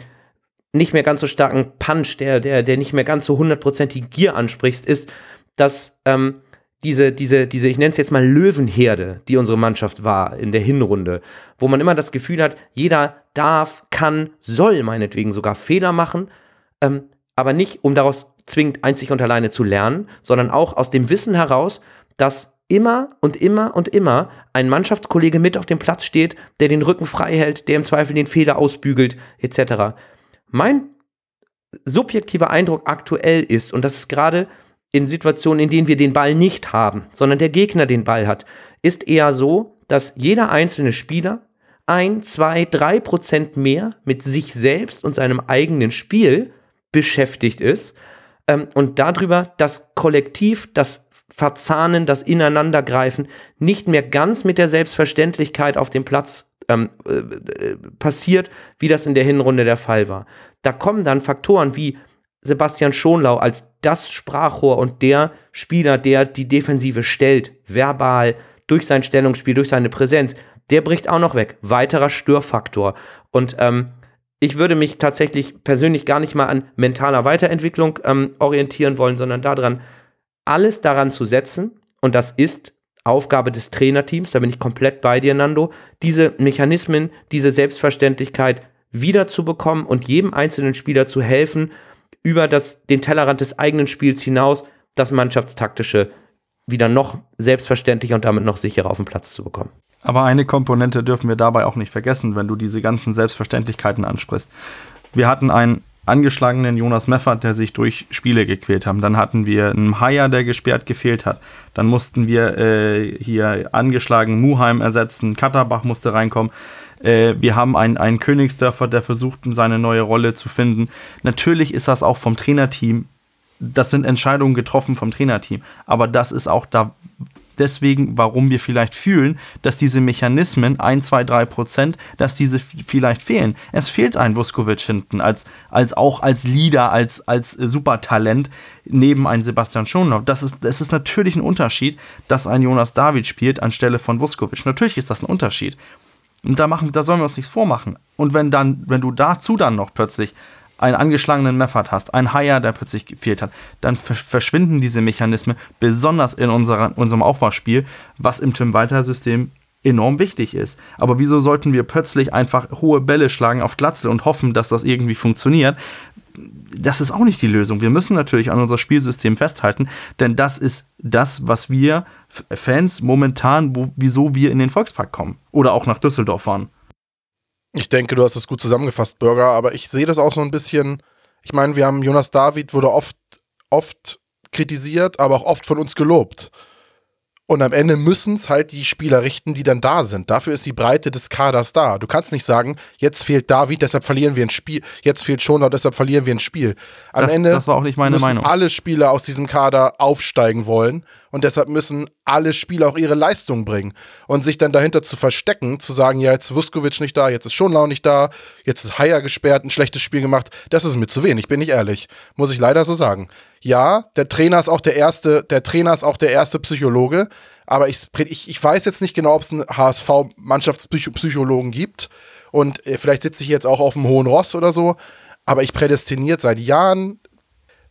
S5: nicht mehr ganz so starken Punch, der, der, der nicht mehr ganz so hundertprozentige Gier ansprichst, ist, dass ähm, diese, diese, diese, ich nenne es jetzt mal Löwenherde, die unsere Mannschaft war in der Hinrunde, wo man immer das Gefühl hat, jeder darf, kann, soll meinetwegen sogar Fehler machen, ähm, aber nicht, um daraus zwingend einzig und alleine zu lernen, sondern auch aus dem Wissen heraus, dass immer und immer und immer ein Mannschaftskollege mit auf dem Platz steht, der den Rücken frei hält, der im Zweifel den Fehler ausbügelt, etc. Mein subjektiver Eindruck aktuell ist, und das ist gerade in Situationen, in denen wir den Ball nicht haben, sondern der Gegner den Ball hat, ist eher so, dass jeder einzelne Spieler ein, zwei, drei Prozent mehr mit sich selbst und seinem eigenen Spiel beschäftigt ist ähm, und darüber das Kollektiv, das Verzahnen, das Ineinandergreifen nicht mehr ganz mit der Selbstverständlichkeit auf dem Platz ähm, äh, passiert, wie das in der Hinrunde der Fall war. Da kommen dann Faktoren wie Sebastian Schonlau als das Sprachrohr und der Spieler, der die Defensive stellt, verbal, durch sein Stellungsspiel, durch seine Präsenz, der bricht auch noch weg. Weiterer Störfaktor. Und ähm, ich würde mich tatsächlich persönlich gar nicht mal an mentaler Weiterentwicklung ähm, orientieren wollen, sondern daran, alles daran zu setzen, und das ist Aufgabe des Trainerteams, da bin ich komplett bei dir, Nando, diese Mechanismen, diese Selbstverständlichkeit wiederzubekommen und jedem einzelnen Spieler zu helfen, über das, den Tellerrand des eigenen Spiels hinaus das Mannschaftstaktische wieder noch selbstverständlicher und damit noch sicherer auf den Platz zu bekommen.
S3: Aber eine Komponente dürfen wir dabei auch nicht vergessen, wenn du diese ganzen Selbstverständlichkeiten ansprichst. Wir hatten einen angeschlagenen Jonas Meffert, der sich durch Spiele gequält haben. Dann hatten wir einen Haier, der gesperrt gefehlt hat. Dann mussten wir äh, hier angeschlagen Muheim ersetzen. Katterbach musste reinkommen. Äh, wir haben einen, einen Königsdörfer, der versucht, seine neue Rolle zu finden. Natürlich ist das auch vom Trainerteam. Das sind Entscheidungen getroffen vom Trainerteam. Aber das ist auch da deswegen, warum wir vielleicht fühlen, dass diese Mechanismen, 1, 2, 3 Prozent, dass diese vielleicht fehlen. Es fehlt ein Vuskovic hinten, als, als auch als Leader, als, als Supertalent neben einem Sebastian Schonlauf. Das ist, das ist natürlich ein Unterschied, dass ein Jonas David spielt anstelle von Vuskovic. Natürlich ist das ein Unterschied. Und da, machen, da sollen wir uns nichts vormachen. Und wenn dann, wenn du dazu dann noch plötzlich einen angeschlagenen Meffert hast, einen Haier, der plötzlich gefehlt hat, dann verschwinden diese Mechanismen, besonders in unserer, unserem Aufbauspiel, was im Tim Walter-System enorm wichtig ist. Aber wieso sollten wir plötzlich einfach hohe Bälle schlagen auf Glatzel und hoffen, dass das irgendwie funktioniert? Das ist auch nicht die Lösung. Wir müssen natürlich an unser Spielsystem festhalten, denn das ist das, was wir Fans momentan, wo, wieso wir in den Volkspark kommen oder auch nach Düsseldorf fahren.
S2: Ich denke, du hast es gut zusammengefasst, Bürger, aber ich sehe das auch so ein bisschen. Ich meine, wir haben Jonas David, wurde oft, oft kritisiert, aber auch oft von uns gelobt. Und am Ende müssen es halt die Spieler richten, die dann da sind. Dafür ist die Breite des Kaders da. Du kannst nicht sagen, jetzt fehlt David, deshalb verlieren wir ein Spiel. Jetzt fehlt Schoner, deshalb verlieren wir ein Spiel. Am
S3: das,
S2: Ende
S3: das war auch nicht meine
S2: müssen
S3: Meinung.
S2: alle Spieler aus diesem Kader aufsteigen wollen. Und deshalb müssen alle Spieler auch ihre Leistung bringen. Und sich dann dahinter zu verstecken, zu sagen, ja, jetzt ist Vuskovic nicht da, jetzt ist Schonlau nicht da, jetzt ist Haier gesperrt, ein schlechtes Spiel gemacht, das ist mir zu wenig, bin ich ehrlich. Muss ich leider so sagen. Ja, der Trainer ist auch der erste, der Trainer ist auch der erste Psychologe, aber ich, ich, ich weiß jetzt nicht genau, ob es einen HSV-Mannschaftspsychologen gibt. Und äh, vielleicht sitze ich jetzt auch auf dem hohen Ross oder so. Aber ich prädestiniert seit Jahren,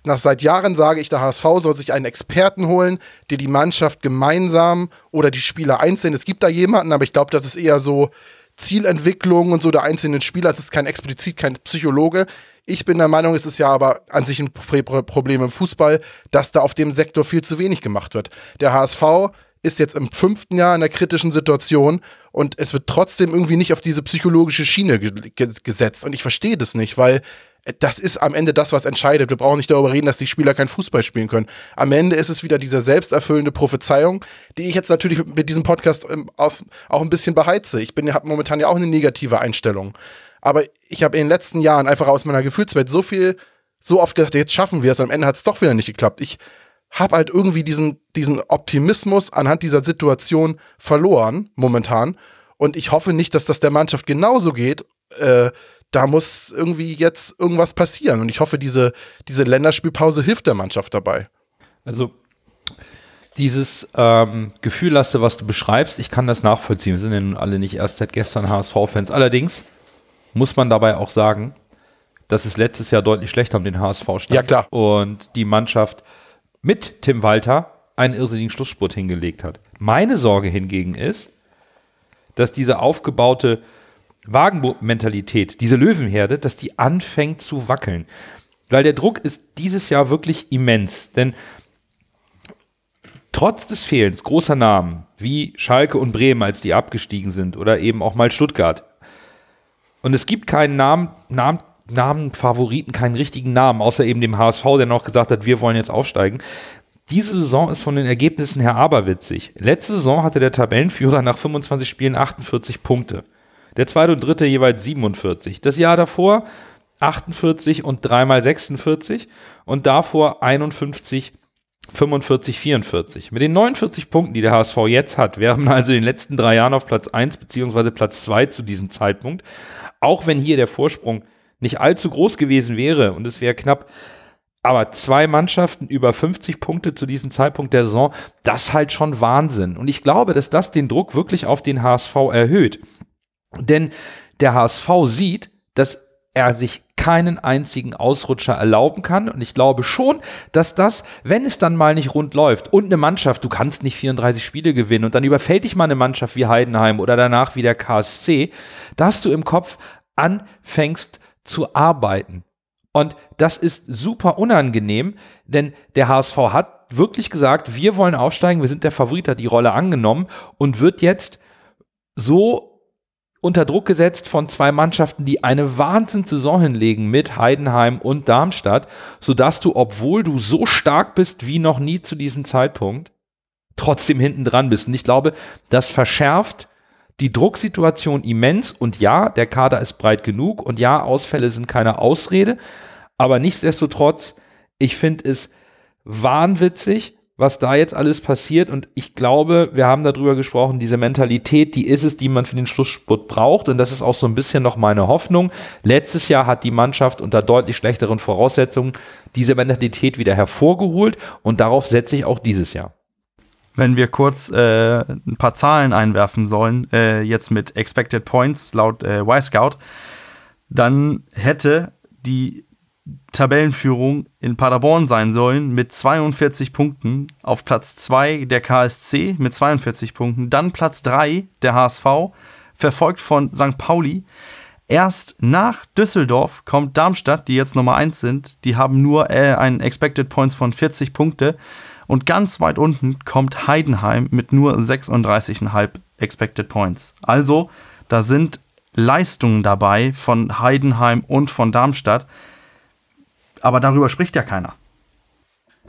S2: nach seit Jahren sage ich, der HSV soll sich einen Experten holen, der die Mannschaft gemeinsam oder die Spieler einzeln. Es gibt da jemanden, aber ich glaube, das ist eher so Zielentwicklung und so der einzelnen Spieler. Das ist kein explizit kein Psychologe. Ich bin der Meinung, es ist ja aber an sich ein Problem im Fußball, dass da auf dem Sektor viel zu wenig gemacht wird. Der HSV ist jetzt im fünften Jahr in einer kritischen Situation und es wird trotzdem irgendwie nicht auf diese psychologische Schiene ge ge gesetzt. Und ich verstehe das nicht, weil das ist am Ende das, was entscheidet. Wir brauchen nicht darüber reden, dass die Spieler kein Fußball spielen können. Am Ende ist es wieder diese selbsterfüllende Prophezeiung, die ich jetzt natürlich mit diesem Podcast ähm, auch ein bisschen beheize. Ich habe momentan ja auch eine negative Einstellung. Aber ich habe in den letzten Jahren einfach aus meiner Gefühlswelt so viel, so oft gedacht, jetzt schaffen wir es. Am Ende hat es doch wieder nicht geklappt. Ich habe halt irgendwie diesen, diesen Optimismus anhand dieser Situation verloren, momentan. Und ich hoffe nicht, dass das der Mannschaft genauso geht. Äh, da muss irgendwie jetzt irgendwas passieren. Und ich hoffe, diese, diese Länderspielpause hilft der Mannschaft dabei.
S1: Also, Dieses ähm, Gefühl hast du, was du beschreibst, ich kann das nachvollziehen. Wir sind ja nun alle nicht erst seit gestern HSV-Fans. Allerdings muss man dabei auch sagen, dass es letztes Jahr deutlich schlechter um den HSV stand.
S2: Ja, klar.
S1: Und die Mannschaft mit Tim Walter einen irrsinnigen Schlussspurt hingelegt hat. Meine Sorge hingegen ist, dass diese aufgebaute Wagenmentalität, diese Löwenherde, dass die anfängt zu wackeln. Weil der Druck ist dieses Jahr wirklich immens. Denn trotz des Fehlens großer Namen wie Schalke und Bremen, als die abgestiegen sind, oder eben auch mal Stuttgart. Und es gibt keinen Namen, Namen, Namen, Favoriten, keinen richtigen Namen, außer eben dem HSV, der noch gesagt hat, wir wollen jetzt aufsteigen. Diese Saison ist von den Ergebnissen her aberwitzig. Letzte Saison hatte der Tabellenführer nach 25 Spielen 48 Punkte. Der zweite und dritte jeweils 47. Das Jahr davor 48 und dreimal 46 und davor 51 45, 44. Mit den 49 Punkten, die der HSV jetzt hat, wäre man also in den letzten drei Jahren auf Platz 1 beziehungsweise Platz 2 zu diesem Zeitpunkt. Auch wenn hier der Vorsprung nicht allzu groß gewesen wäre und es wäre knapp, aber zwei Mannschaften über 50 Punkte zu diesem Zeitpunkt der Saison, das halt schon Wahnsinn. Und ich glaube, dass das den Druck wirklich auf den HSV erhöht. Denn der HSV sieht, dass er sich keinen einzigen Ausrutscher erlauben kann. Und ich glaube schon, dass das, wenn es dann mal nicht rund läuft und eine Mannschaft, du kannst nicht 34 Spiele gewinnen und dann überfällt dich mal eine Mannschaft wie Heidenheim oder danach wie der KSC, dass du im Kopf anfängst zu arbeiten. Und das ist super unangenehm, denn der HSV hat wirklich gesagt, wir wollen aufsteigen, wir sind der Favorit, hat die Rolle angenommen und wird jetzt so unter Druck gesetzt von zwei Mannschaften, die eine Wahnsinnssaison hinlegen mit Heidenheim und Darmstadt, sodass du, obwohl du so stark bist wie noch nie zu diesem Zeitpunkt, trotzdem hinten dran bist. Und ich glaube, das verschärft die Drucksituation immens. Und ja, der Kader ist breit genug und ja, Ausfälle sind keine Ausrede. Aber nichtsdestotrotz, ich finde es wahnwitzig, was da jetzt alles passiert. Und ich glaube, wir haben darüber gesprochen, diese Mentalität, die ist es, die man für den Schlussspurt braucht. Und das ist auch so ein bisschen noch meine Hoffnung. Letztes Jahr hat die Mannschaft unter deutlich schlechteren Voraussetzungen diese Mentalität wieder hervorgeholt. Und darauf setze ich auch dieses Jahr.
S3: Wenn wir kurz äh, ein paar Zahlen einwerfen sollen, äh, jetzt mit Expected Points laut äh, Y-Scout, dann hätte die Tabellenführung in Paderborn sein sollen mit 42 Punkten. Auf Platz 2 der KSC mit 42 Punkten. Dann Platz 3 der HSV, verfolgt von St. Pauli. Erst nach Düsseldorf kommt Darmstadt, die jetzt Nummer 1 sind. Die haben nur äh, einen Expected Points von 40 Punkte. Und ganz weit unten kommt Heidenheim mit nur 36,5 Expected Points. Also, da sind Leistungen dabei von Heidenheim und von Darmstadt aber darüber spricht ja keiner.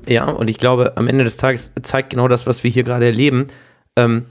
S5: Ja, und ich glaube, am Ende des Tages zeigt genau das, was wir hier gerade erleben, ähm,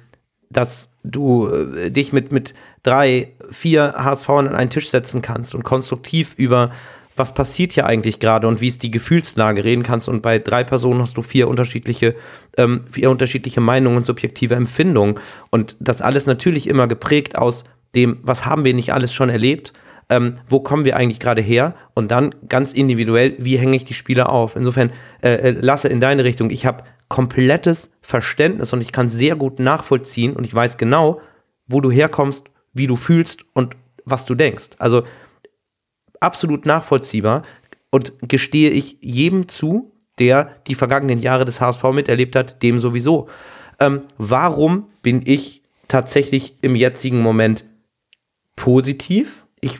S5: dass du äh, dich mit, mit drei, vier HSV an einen Tisch setzen kannst und konstruktiv über was passiert hier eigentlich gerade und wie ist die Gefühlslage reden kannst. Und bei drei Personen hast du vier unterschiedliche, ähm, vier unterschiedliche Meinungen und subjektive Empfindungen. Und das alles natürlich immer geprägt aus dem, was haben wir nicht alles schon erlebt, ähm, wo kommen wir eigentlich gerade her und dann ganz individuell, wie hänge ich die Spieler auf. Insofern, äh, äh Lasse, in deine Richtung, ich habe komplettes Verständnis und ich kann sehr gut nachvollziehen und ich weiß genau, wo du herkommst, wie du fühlst und was du denkst. Also absolut nachvollziehbar und gestehe ich jedem zu, der die vergangenen Jahre des HSV miterlebt hat, dem sowieso. Ähm, warum bin ich tatsächlich im jetzigen Moment positiv? Ich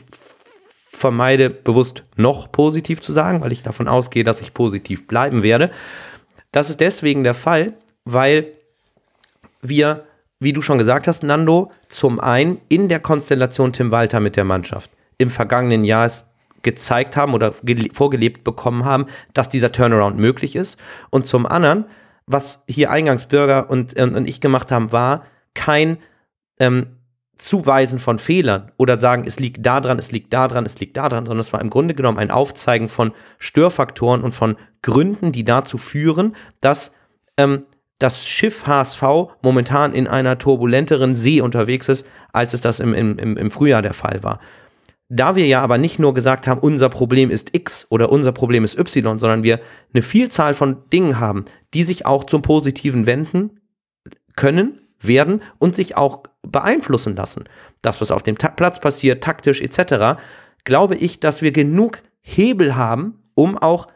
S5: vermeide bewusst noch positiv zu sagen, weil ich davon ausgehe, dass ich positiv bleiben werde. Das ist deswegen der Fall, weil wir, wie du schon gesagt hast, Nando, zum einen in der Konstellation Tim Walter mit der Mannschaft im vergangenen Jahr es gezeigt haben oder vorgelebt bekommen haben, dass dieser Turnaround möglich ist. Und zum anderen, was hier Eingangsbürger und, und ich gemacht haben, war kein ähm, Zuweisen von Fehlern oder sagen, es liegt da dran, es liegt da dran, es liegt da dran, sondern es war im Grunde genommen ein Aufzeigen von Störfaktoren und von Gründen, die dazu führen, dass ähm, das Schiff HSV momentan in einer turbulenteren See unterwegs ist, als es das im, im, im Frühjahr der Fall war. Da wir ja aber nicht nur gesagt haben, unser Problem ist X oder unser Problem ist Y, sondern wir eine Vielzahl von Dingen haben, die sich auch zum Positiven wenden können, werden und sich auch beeinflussen lassen. Das, was auf dem Ta Platz passiert, taktisch etc., glaube ich, dass wir genug Hebel haben, um auch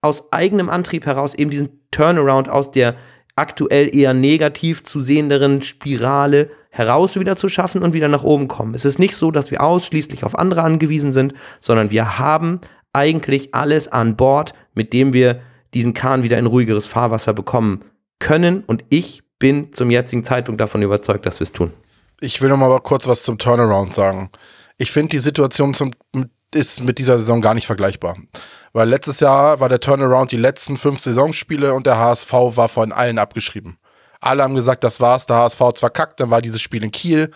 S5: aus eigenem Antrieb heraus eben diesen Turnaround aus der aktuell eher negativ zu sehenderen Spirale heraus wieder zu schaffen und wieder nach oben kommen. Es ist nicht so, dass wir ausschließlich auf andere angewiesen sind, sondern wir haben eigentlich alles an Bord, mit dem wir diesen Kahn wieder in ruhigeres Fahrwasser bekommen können. Und ich bin zum jetzigen Zeitpunkt davon überzeugt, dass wir es tun.
S2: Ich will noch mal kurz was zum Turnaround sagen. Ich finde, die Situation zum, ist mit dieser Saison gar nicht vergleichbar. Weil letztes Jahr war der Turnaround die letzten fünf Saisonspiele und der HSV war von allen abgeschrieben. Alle haben gesagt, das war's, der HSV hat verkackt, dann war dieses Spiel in Kiel,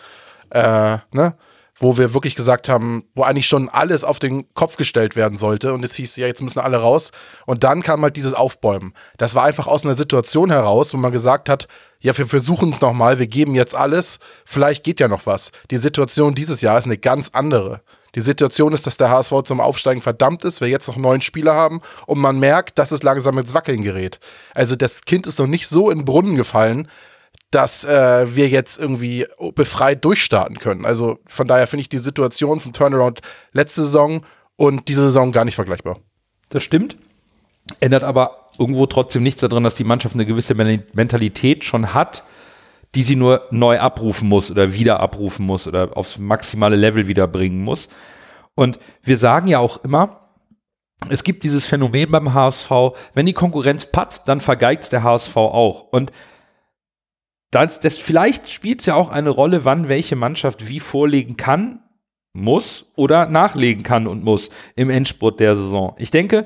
S2: äh, ne? Wo wir wirklich gesagt haben, wo eigentlich schon alles auf den Kopf gestellt werden sollte und es hieß, ja, jetzt müssen alle raus. Und dann kam halt dieses Aufbäumen. Das war einfach aus einer Situation heraus, wo man gesagt hat, ja, wir versuchen es nochmal, wir geben jetzt alles, vielleicht geht ja noch was. Die Situation dieses Jahr ist eine ganz andere. Die Situation ist, dass der HSV zum Aufsteigen verdammt ist, wir jetzt noch neun Spieler haben und man merkt, dass es langsam ins Wackeln gerät. Also das Kind ist noch nicht so in den Brunnen gefallen, dass äh, wir jetzt irgendwie befreit durchstarten können. Also von daher finde ich die Situation vom Turnaround letzte Saison und diese Saison gar nicht vergleichbar.
S1: Das stimmt. Ändert aber irgendwo trotzdem nichts daran, dass die Mannschaft eine gewisse Mentalität schon hat, die sie nur neu abrufen muss oder wieder abrufen muss oder aufs maximale Level wieder bringen muss. Und wir sagen ja auch immer, es gibt dieses Phänomen beim HSV, wenn die Konkurrenz patzt, dann vergeigt der HSV auch. Und das, das vielleicht spielt es ja auch eine Rolle, wann welche Mannschaft wie vorlegen kann, muss oder nachlegen kann und muss im Endspurt der Saison. Ich denke,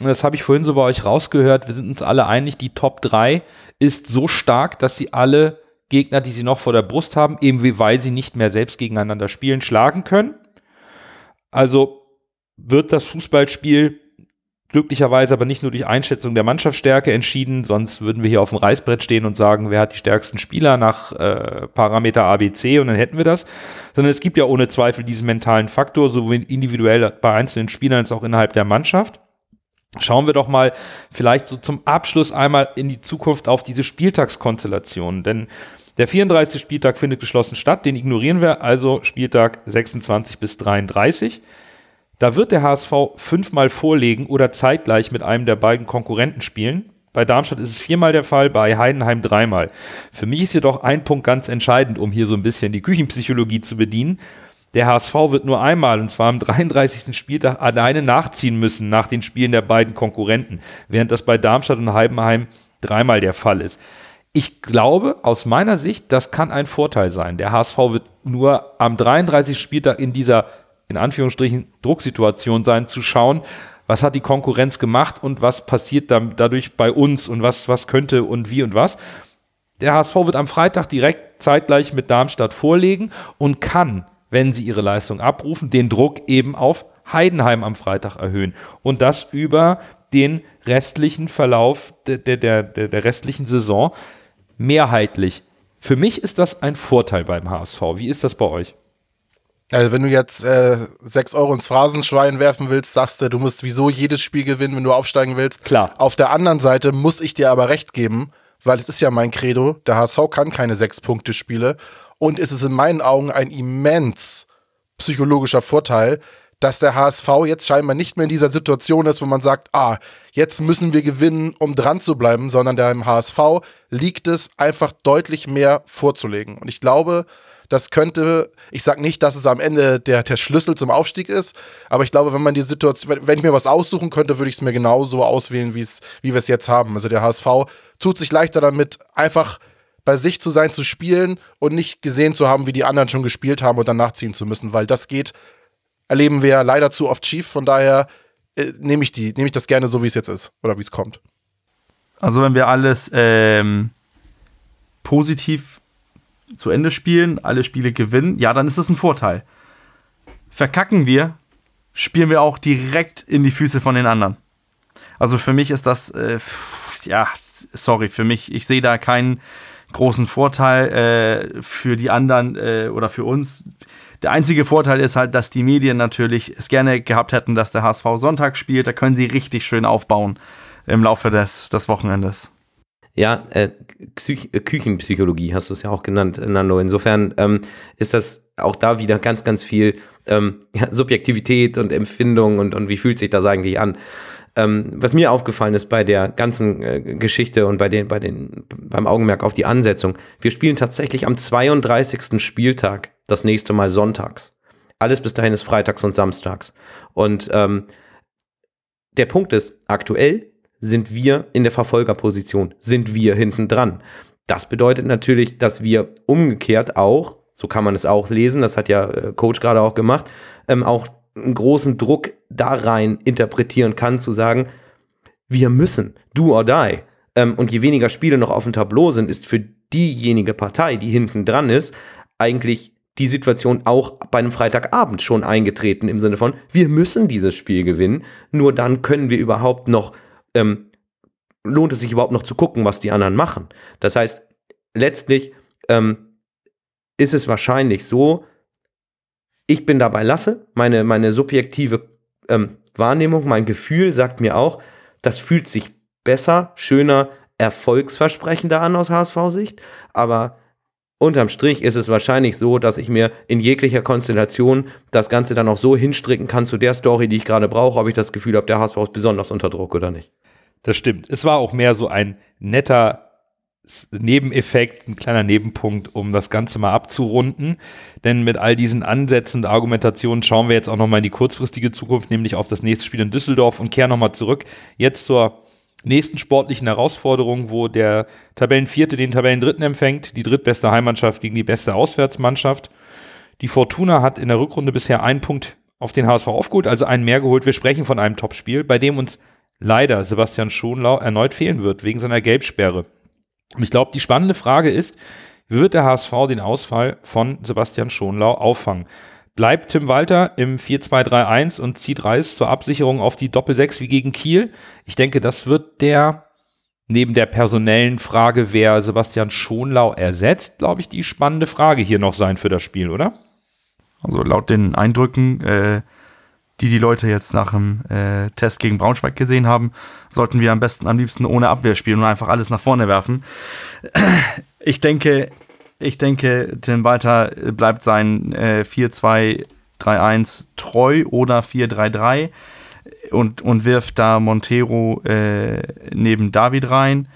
S1: das habe ich vorhin so bei euch rausgehört, wir sind uns alle einig, die Top 3 ist so stark, dass sie alle Gegner, die sie noch vor der Brust haben, eben weil sie nicht mehr selbst gegeneinander spielen, schlagen können. Also wird das Fußballspiel glücklicherweise aber nicht nur durch Einschätzung der Mannschaftsstärke entschieden, sonst würden wir hier auf dem Reißbrett stehen und sagen, wer hat die stärksten Spieler nach äh, Parameter ABC und dann hätten wir das, sondern es gibt ja ohne Zweifel diesen mentalen Faktor, sowohl individuell bei einzelnen Spielern als auch innerhalb der Mannschaft. Schauen wir doch mal vielleicht so zum Abschluss einmal in die Zukunft auf diese Spieltagskonstellation. Denn der 34. Spieltag findet geschlossen statt, den ignorieren wir, also Spieltag 26 bis 33. Da wird der HSV fünfmal vorlegen oder zeitgleich mit einem der beiden Konkurrenten spielen. Bei Darmstadt ist es viermal der Fall, bei Heidenheim dreimal. Für mich ist jedoch ein Punkt ganz entscheidend, um hier so ein bisschen die Küchenpsychologie zu bedienen. Der HSV wird nur einmal, und zwar am 33. Spieltag, alleine nachziehen müssen nach den Spielen der beiden Konkurrenten, während das bei Darmstadt und Heidenheim dreimal der Fall ist. Ich glaube, aus meiner Sicht, das kann ein Vorteil sein. Der HSV wird nur am 33. Spieltag in dieser, in Anführungsstrichen, Drucksituation sein, zu schauen, was hat die Konkurrenz gemacht und was passiert dann dadurch bei uns und was, was könnte und wie und was. Der HSV wird am Freitag direkt zeitgleich mit Darmstadt vorlegen und kann wenn sie ihre Leistung abrufen, den Druck eben auf Heidenheim am Freitag erhöhen. Und das über den restlichen Verlauf der, der, der, der restlichen Saison mehrheitlich. Für mich ist das ein Vorteil beim HSV. Wie ist das bei euch?
S2: Also wenn du jetzt äh, 6 Euro ins Phrasenschwein werfen willst, sagst du, du musst wieso jedes Spiel gewinnen, wenn du aufsteigen willst.
S1: Klar.
S2: Auf der anderen Seite muss ich dir aber recht geben, weil es ist ja mein Credo, der HSV kann keine 6-Punkte-Spiele und es ist in meinen Augen ein immens psychologischer Vorteil, dass der HSV jetzt scheinbar nicht mehr in dieser Situation ist, wo man sagt, ah, jetzt müssen wir gewinnen, um dran zu bleiben, sondern dem HSV liegt es einfach deutlich mehr vorzulegen. Und ich glaube, das könnte, ich sage nicht, dass es am Ende der, der Schlüssel zum Aufstieg ist, aber ich glaube, wenn man die Situation, wenn, ich mir was aussuchen könnte, würde ich es mir genauso auswählen, wie wir es jetzt haben. Also der HSV tut sich leichter damit, einfach bei sich zu sein, zu spielen und nicht gesehen zu haben, wie die anderen schon gespielt haben und dann nachziehen zu müssen, weil das geht, erleben wir leider zu oft schief. Von daher äh, nehme ich, nehm ich das gerne so, wie es jetzt ist oder wie es kommt.
S3: Also, wenn wir alles ähm, positiv zu Ende spielen, alle Spiele gewinnen, ja, dann ist das ein Vorteil. Verkacken wir, spielen wir auch direkt in die Füße von den anderen. Also für mich ist das, äh, ja, sorry, für mich, ich sehe da keinen großen Vorteil äh, für die anderen äh, oder für uns. Der einzige Vorteil ist halt, dass die Medien natürlich es gerne gehabt hätten, dass der HSV Sonntag spielt. Da können sie richtig schön aufbauen im Laufe des, des Wochenendes.
S5: Ja, äh, Psych äh, Küchenpsychologie hast du es ja auch genannt, Nando. Insofern ähm, ist das auch da wieder ganz, ganz viel ähm, ja, Subjektivität und Empfindung und, und wie fühlt sich das eigentlich an. Ähm, was mir aufgefallen ist bei der ganzen äh, Geschichte und bei den, bei den, beim Augenmerk auf die Ansetzung, wir spielen tatsächlich am 32. Spieltag das nächste Mal sonntags. Alles bis dahin ist freitags und samstags. Und ähm, der Punkt ist, aktuell sind wir in der Verfolgerposition, sind wir hinten dran. Das bedeutet natürlich, dass wir umgekehrt auch, so kann man es auch lesen, das hat ja äh, Coach gerade auch gemacht, ähm, auch einen großen Druck da rein interpretieren kann, zu sagen, wir müssen, do or die. Ähm, und je weniger Spiele noch auf dem Tableau sind, ist für diejenige Partei, die hinten dran ist, eigentlich die Situation auch bei einem Freitagabend schon eingetreten im Sinne von, wir müssen dieses Spiel gewinnen, nur dann können wir überhaupt noch, ähm, lohnt es sich überhaupt noch zu gucken, was die anderen machen. Das heißt, letztlich ähm, ist es wahrscheinlich so, ich bin dabei lasse, meine, meine subjektive ähm, Wahrnehmung, mein Gefühl sagt mir auch, das fühlt sich besser, schöner, erfolgsversprechender an aus HSV-Sicht, aber unterm Strich ist es wahrscheinlich so, dass ich mir in jeglicher Konstellation das Ganze dann auch so hinstricken kann zu der Story, die ich gerade brauche, ob ich das Gefühl habe, der HSV ist besonders unter Druck oder nicht.
S1: Das stimmt. Es war auch mehr so ein netter Nebeneffekt, ein kleiner Nebenpunkt, um das Ganze mal abzurunden. Denn mit all diesen Ansätzen und Argumentationen schauen wir jetzt auch nochmal in die kurzfristige Zukunft, nämlich auf das nächste Spiel in Düsseldorf und kehren nochmal zurück. Jetzt zur nächsten sportlichen Herausforderung, wo der Tabellenvierte den Tabellendritten empfängt, die drittbeste Heimmannschaft gegen die beste Auswärtsmannschaft. Die Fortuna hat in der Rückrunde bisher einen Punkt auf den HSV aufgeholt, also einen mehr geholt. Wir sprechen von einem Topspiel, bei dem uns leider Sebastian Schonlau erneut fehlen wird, wegen seiner Gelbsperre. Und ich glaube, die spannende Frage ist, wird der HSV den Ausfall von Sebastian Schonlau auffangen? Bleibt Tim Walter im 4-2-3-1 und zieht Reis zur Absicherung auf die Doppel-6 wie gegen Kiel? Ich denke, das wird der, neben der personellen Frage, wer Sebastian Schonlau ersetzt, glaube ich, die spannende Frage hier noch sein für das Spiel, oder?
S3: Also laut den Eindrücken äh, die die Leute jetzt nach dem äh, Test gegen Braunschweig gesehen haben, sollten wir am besten am liebsten ohne Abwehr spielen und einfach alles nach vorne werfen. Ich denke, ich denke, Tim Walter bleibt sein äh, 4-2-3-1 treu oder 4-3-3 und, und wirft da Montero äh, neben David rein.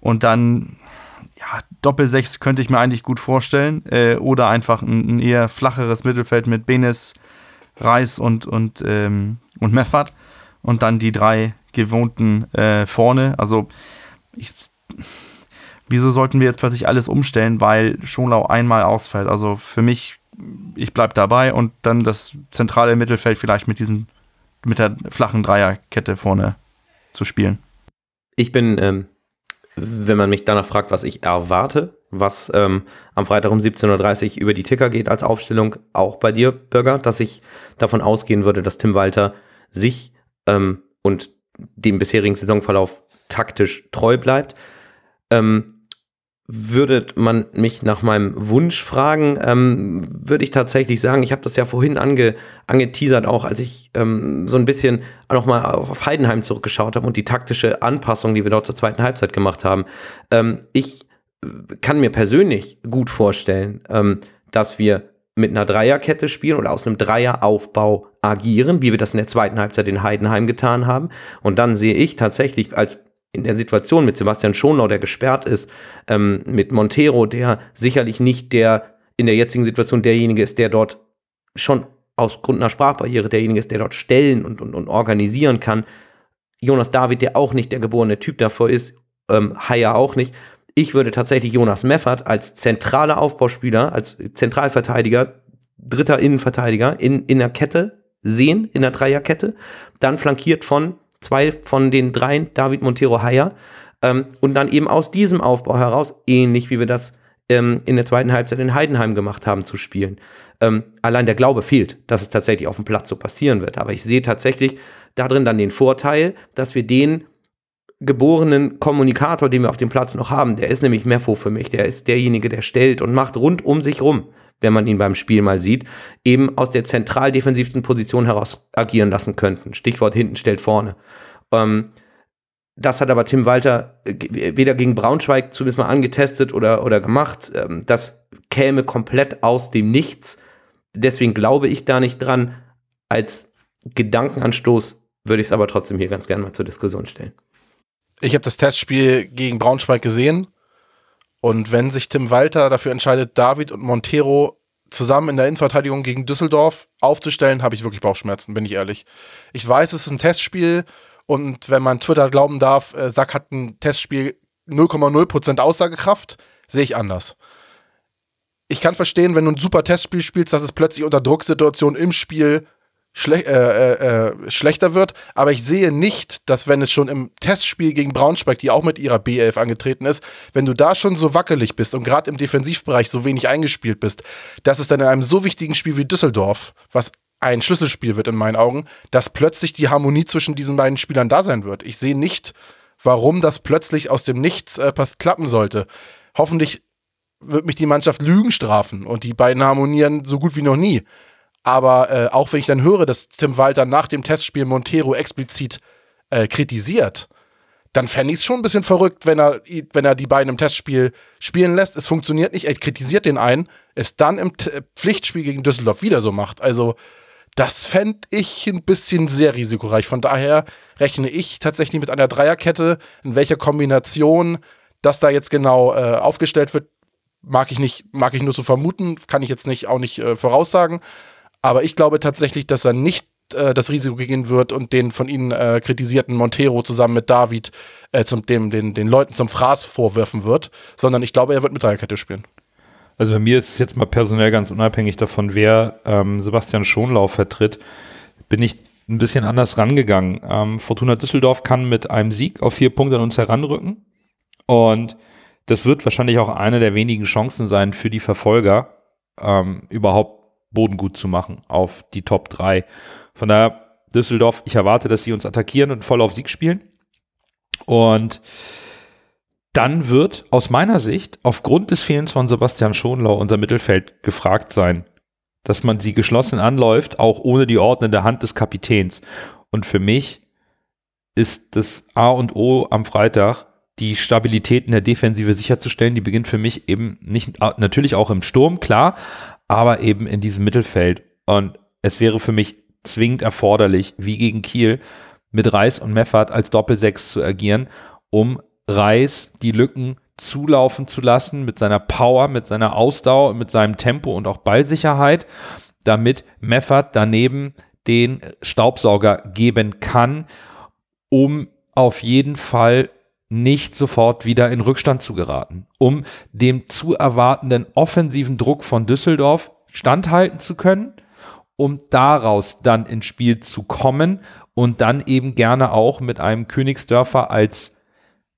S3: Und dann, ja, Doppel-6 könnte ich mir eigentlich gut vorstellen. Äh, oder einfach ein, ein, eher flacheres Mittelfeld mit Benes, Reis und, und, ähm, und Meffert und dann die drei gewohnten äh, vorne. Also ich, wieso sollten wir jetzt plötzlich alles umstellen, weil Schonlau einmal ausfällt? Also für mich, ich bleibe dabei und dann das zentrale Mittelfeld vielleicht mit diesen, mit der flachen Dreierkette vorne zu spielen.
S5: Ich bin ähm, wenn man mich danach fragt, was ich erwarte, was ähm, am Freitag um 17.30 Uhr über die Ticker geht als Aufstellung, auch bei dir, Bürger, dass ich davon ausgehen würde, dass Tim Walter sich ähm, und dem bisherigen Saisonverlauf taktisch treu bleibt. Ähm, würde man mich nach meinem Wunsch fragen, ähm, würde ich tatsächlich sagen, ich habe das ja vorhin ange, angeteasert, auch als ich ähm, so ein bisschen nochmal auf Heidenheim zurückgeschaut habe und die taktische Anpassung, die wir dort zur zweiten Halbzeit gemacht haben. Ähm, ich äh, kann mir persönlich gut vorstellen, ähm, dass wir mit einer Dreierkette spielen oder aus einem Dreieraufbau agieren, wie wir das in der zweiten Halbzeit in Heidenheim getan haben. Und dann sehe ich tatsächlich als in der Situation mit Sebastian Schonlau, der gesperrt ist, ähm, mit Montero, der sicherlich nicht der in der jetzigen Situation derjenige ist, der dort schon aus Grund einer Sprachbarriere derjenige ist, der dort stellen und, und, und organisieren kann. Jonas David, der auch nicht der geborene Typ davor ist, ähm, Haya auch nicht. Ich würde tatsächlich Jonas Meffert als zentraler Aufbauspieler, als Zentralverteidiger, dritter Innenverteidiger in, in der Kette sehen, in der Dreierkette, dann flankiert von zwei von den dreien, David Montero Haya. Ähm, und dann eben aus diesem Aufbau heraus, ähnlich wie wir das ähm, in der zweiten Halbzeit in Heidenheim gemacht haben, zu spielen. Ähm, allein der Glaube fehlt, dass es tatsächlich auf dem Platz so passieren wird. Aber ich sehe tatsächlich darin dann den Vorteil, dass wir den geborenen Kommunikator, den wir auf dem Platz noch haben, der ist nämlich Merfo für mich, der ist derjenige, der stellt und macht rund um sich rum. Wenn man ihn beim Spiel mal sieht, eben aus der zentral defensiven Position heraus agieren lassen könnten. Stichwort hinten stellt vorne. Ähm, das hat aber Tim Walter äh, weder gegen Braunschweig zumindest mal angetestet oder, oder gemacht. Ähm, das käme komplett aus dem Nichts. Deswegen glaube ich da nicht dran. Als Gedankenanstoß würde ich es aber trotzdem hier ganz gerne mal zur Diskussion stellen.
S2: Ich habe das Testspiel gegen Braunschweig gesehen. Und wenn sich Tim Walter dafür entscheidet, David und Montero zusammen in der Innenverteidigung gegen Düsseldorf aufzustellen, habe ich wirklich Bauchschmerzen, bin ich ehrlich. Ich weiß, es ist ein Testspiel und wenn man Twitter glauben darf, äh, Sack hat ein Testspiel 0,0% Aussagekraft, sehe ich anders. Ich kann verstehen, wenn du ein super Testspiel spielst, dass es plötzlich unter Drucksituationen im Spiel schle äh, äh, äh, schlechter wird. Aber ich sehe nicht, dass wenn es schon im Testspiel gegen Braunschweig, die auch mit ihrer B11 angetreten ist, wenn du da schon so wackelig bist und gerade im Defensivbereich so wenig eingespielt bist, dass es dann in einem so wichtigen Spiel wie Düsseldorf, was ein Schlüsselspiel wird in meinen Augen, dass plötzlich die Harmonie zwischen diesen beiden Spielern da sein wird. Ich sehe nicht, warum das plötzlich aus dem Nichts äh, klappen sollte. Hoffentlich wird mich die Mannschaft Lügen strafen und die beiden harmonieren so gut wie noch nie. Aber äh, auch wenn ich dann höre, dass Tim Walter nach dem Testspiel Montero explizit äh, kritisiert, dann fände ich es schon ein bisschen verrückt, wenn er, wenn er die beiden im Testspiel spielen lässt. Es funktioniert nicht, er kritisiert den einen, es dann im T Pflichtspiel gegen Düsseldorf wieder so macht. Also, das fände ich ein bisschen sehr risikoreich. Von daher rechne ich tatsächlich mit einer Dreierkette. In welcher Kombination das da jetzt genau äh, aufgestellt wird, mag ich nicht, mag ich nur zu vermuten, kann ich jetzt nicht auch nicht äh, voraussagen. Aber ich glaube tatsächlich, dass er nicht äh, das Risiko gehen wird und den von Ihnen äh, kritisierten Montero zusammen mit David äh, zum, dem, den, den Leuten zum Fraß vorwerfen wird, sondern ich glaube, er wird mit Dreierkette spielen.
S1: Also bei mir ist es jetzt mal personell ganz unabhängig davon, wer ähm, Sebastian Schonlauf vertritt, bin ich ein bisschen anders rangegangen. Ähm, Fortuna Düsseldorf kann mit einem Sieg auf vier Punkte an uns heranrücken und das wird wahrscheinlich auch eine der wenigen Chancen sein für die Verfolger, ähm, überhaupt Boden gut zu machen auf die Top 3. Von daher, Düsseldorf, ich erwarte, dass sie uns attackieren und voll auf Sieg spielen. Und dann wird aus meiner Sicht aufgrund des Fehlens von Sebastian Schonlau unser Mittelfeld gefragt sein, dass man sie geschlossen anläuft, auch ohne die ordnende Hand des Kapitäns. Und für mich ist das A und O am Freitag, die Stabilität in der Defensive sicherzustellen. Die beginnt für mich eben nicht, natürlich auch im Sturm, klar, aber eben in diesem Mittelfeld. Und es wäre für mich zwingend erforderlich, wie gegen Kiel, mit Reis und Meffert als Doppelsechs zu agieren, um Reis die Lücken zulaufen zu lassen mit seiner Power, mit seiner Ausdauer, mit seinem Tempo und auch Ballsicherheit, damit Meffert daneben den Staubsauger geben kann, um auf jeden Fall nicht sofort wieder in Rückstand zu geraten, um dem zu erwartenden offensiven Druck von Düsseldorf standhalten zu können, um daraus dann ins Spiel zu kommen und dann eben gerne auch mit einem Königsdörfer als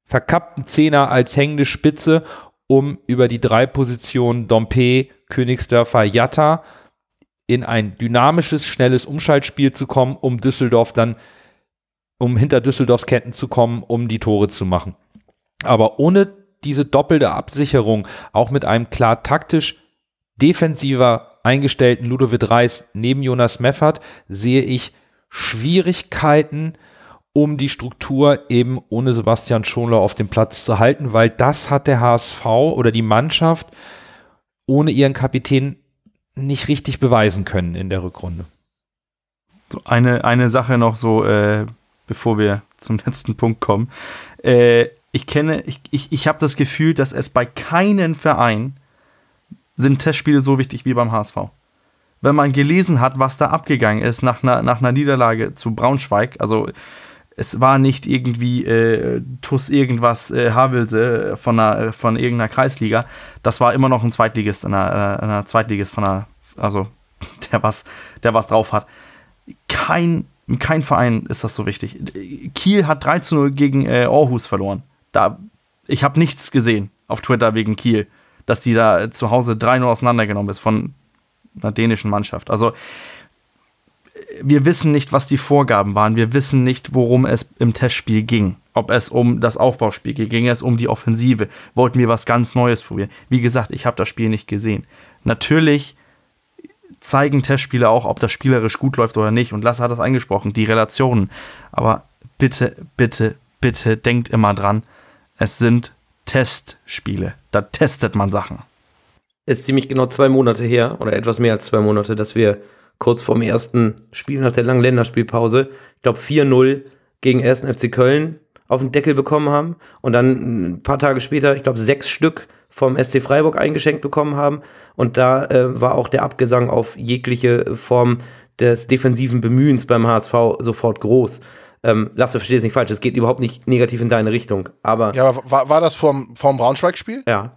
S1: verkappten Zehner, als hängende Spitze, um über die drei Positionen Dompe, Königsdörfer, Jatta in ein dynamisches, schnelles Umschaltspiel zu kommen, um Düsseldorf dann um hinter Düsseldorfs Ketten zu kommen, um die Tore zu machen. Aber ohne diese doppelte Absicherung, auch mit einem klar taktisch defensiver eingestellten Ludovic Reis neben Jonas Meffert, sehe ich Schwierigkeiten, um die Struktur eben ohne Sebastian Schonler auf dem Platz zu halten, weil das hat der HSV oder die Mannschaft ohne ihren Kapitän nicht richtig beweisen können in der Rückrunde.
S3: So eine, eine Sache noch so, äh, bevor wir zum letzten Punkt kommen. Äh, ich kenne, ich, ich, ich habe das Gefühl, dass es bei keinem Verein sind Testspiele so wichtig wie beim HSV. Wenn man gelesen hat, was da abgegangen ist nach einer, nach einer Niederlage zu Braunschweig, also es war nicht irgendwie äh, TUS irgendwas äh, Havelse von, einer, von irgendeiner Kreisliga, das war immer noch ein Zweitligist, einer, einer Zweitligist von einer, also *laughs* der was, der was drauf hat. Kein kein Verein ist das so wichtig. Kiel hat 3 zu 0 gegen äh, Aarhus verloren. Da, ich habe nichts gesehen auf Twitter wegen Kiel, dass die da zu Hause 3-0 auseinandergenommen ist von einer dänischen Mannschaft. Also, wir wissen nicht, was die Vorgaben waren. Wir wissen nicht, worum es im Testspiel ging. ob es um das Aufbauspiel ging, ging es um die Offensive, wollten wir was ganz Neues probieren. Wie gesagt, ich habe das Spiel nicht gesehen. Natürlich zeigen Testspiele auch, ob das spielerisch gut läuft oder nicht. Und Lasse hat das angesprochen, die Relationen. Aber bitte, bitte, bitte denkt immer dran, es sind Testspiele. Da testet man Sachen.
S5: Es ist ziemlich genau zwei Monate her, oder etwas mehr als zwei Monate, dass wir kurz vorm ersten Spiel nach der langen Länderspielpause, ich glaube 4-0 gegen 1. FC Köln auf den Deckel bekommen haben und dann ein paar Tage später, ich glaube sechs Stück vom SC Freiburg eingeschenkt bekommen haben. Und da äh, war auch der Abgesang auf jegliche Form des defensiven Bemühens beim HSV sofort groß. Ähm, Lasse, verstehe es nicht falsch, es geht überhaupt nicht negativ in deine Richtung. Aber
S2: Ja, aber war, war das vorm, vorm Braunschweig-Spiel?
S5: ja,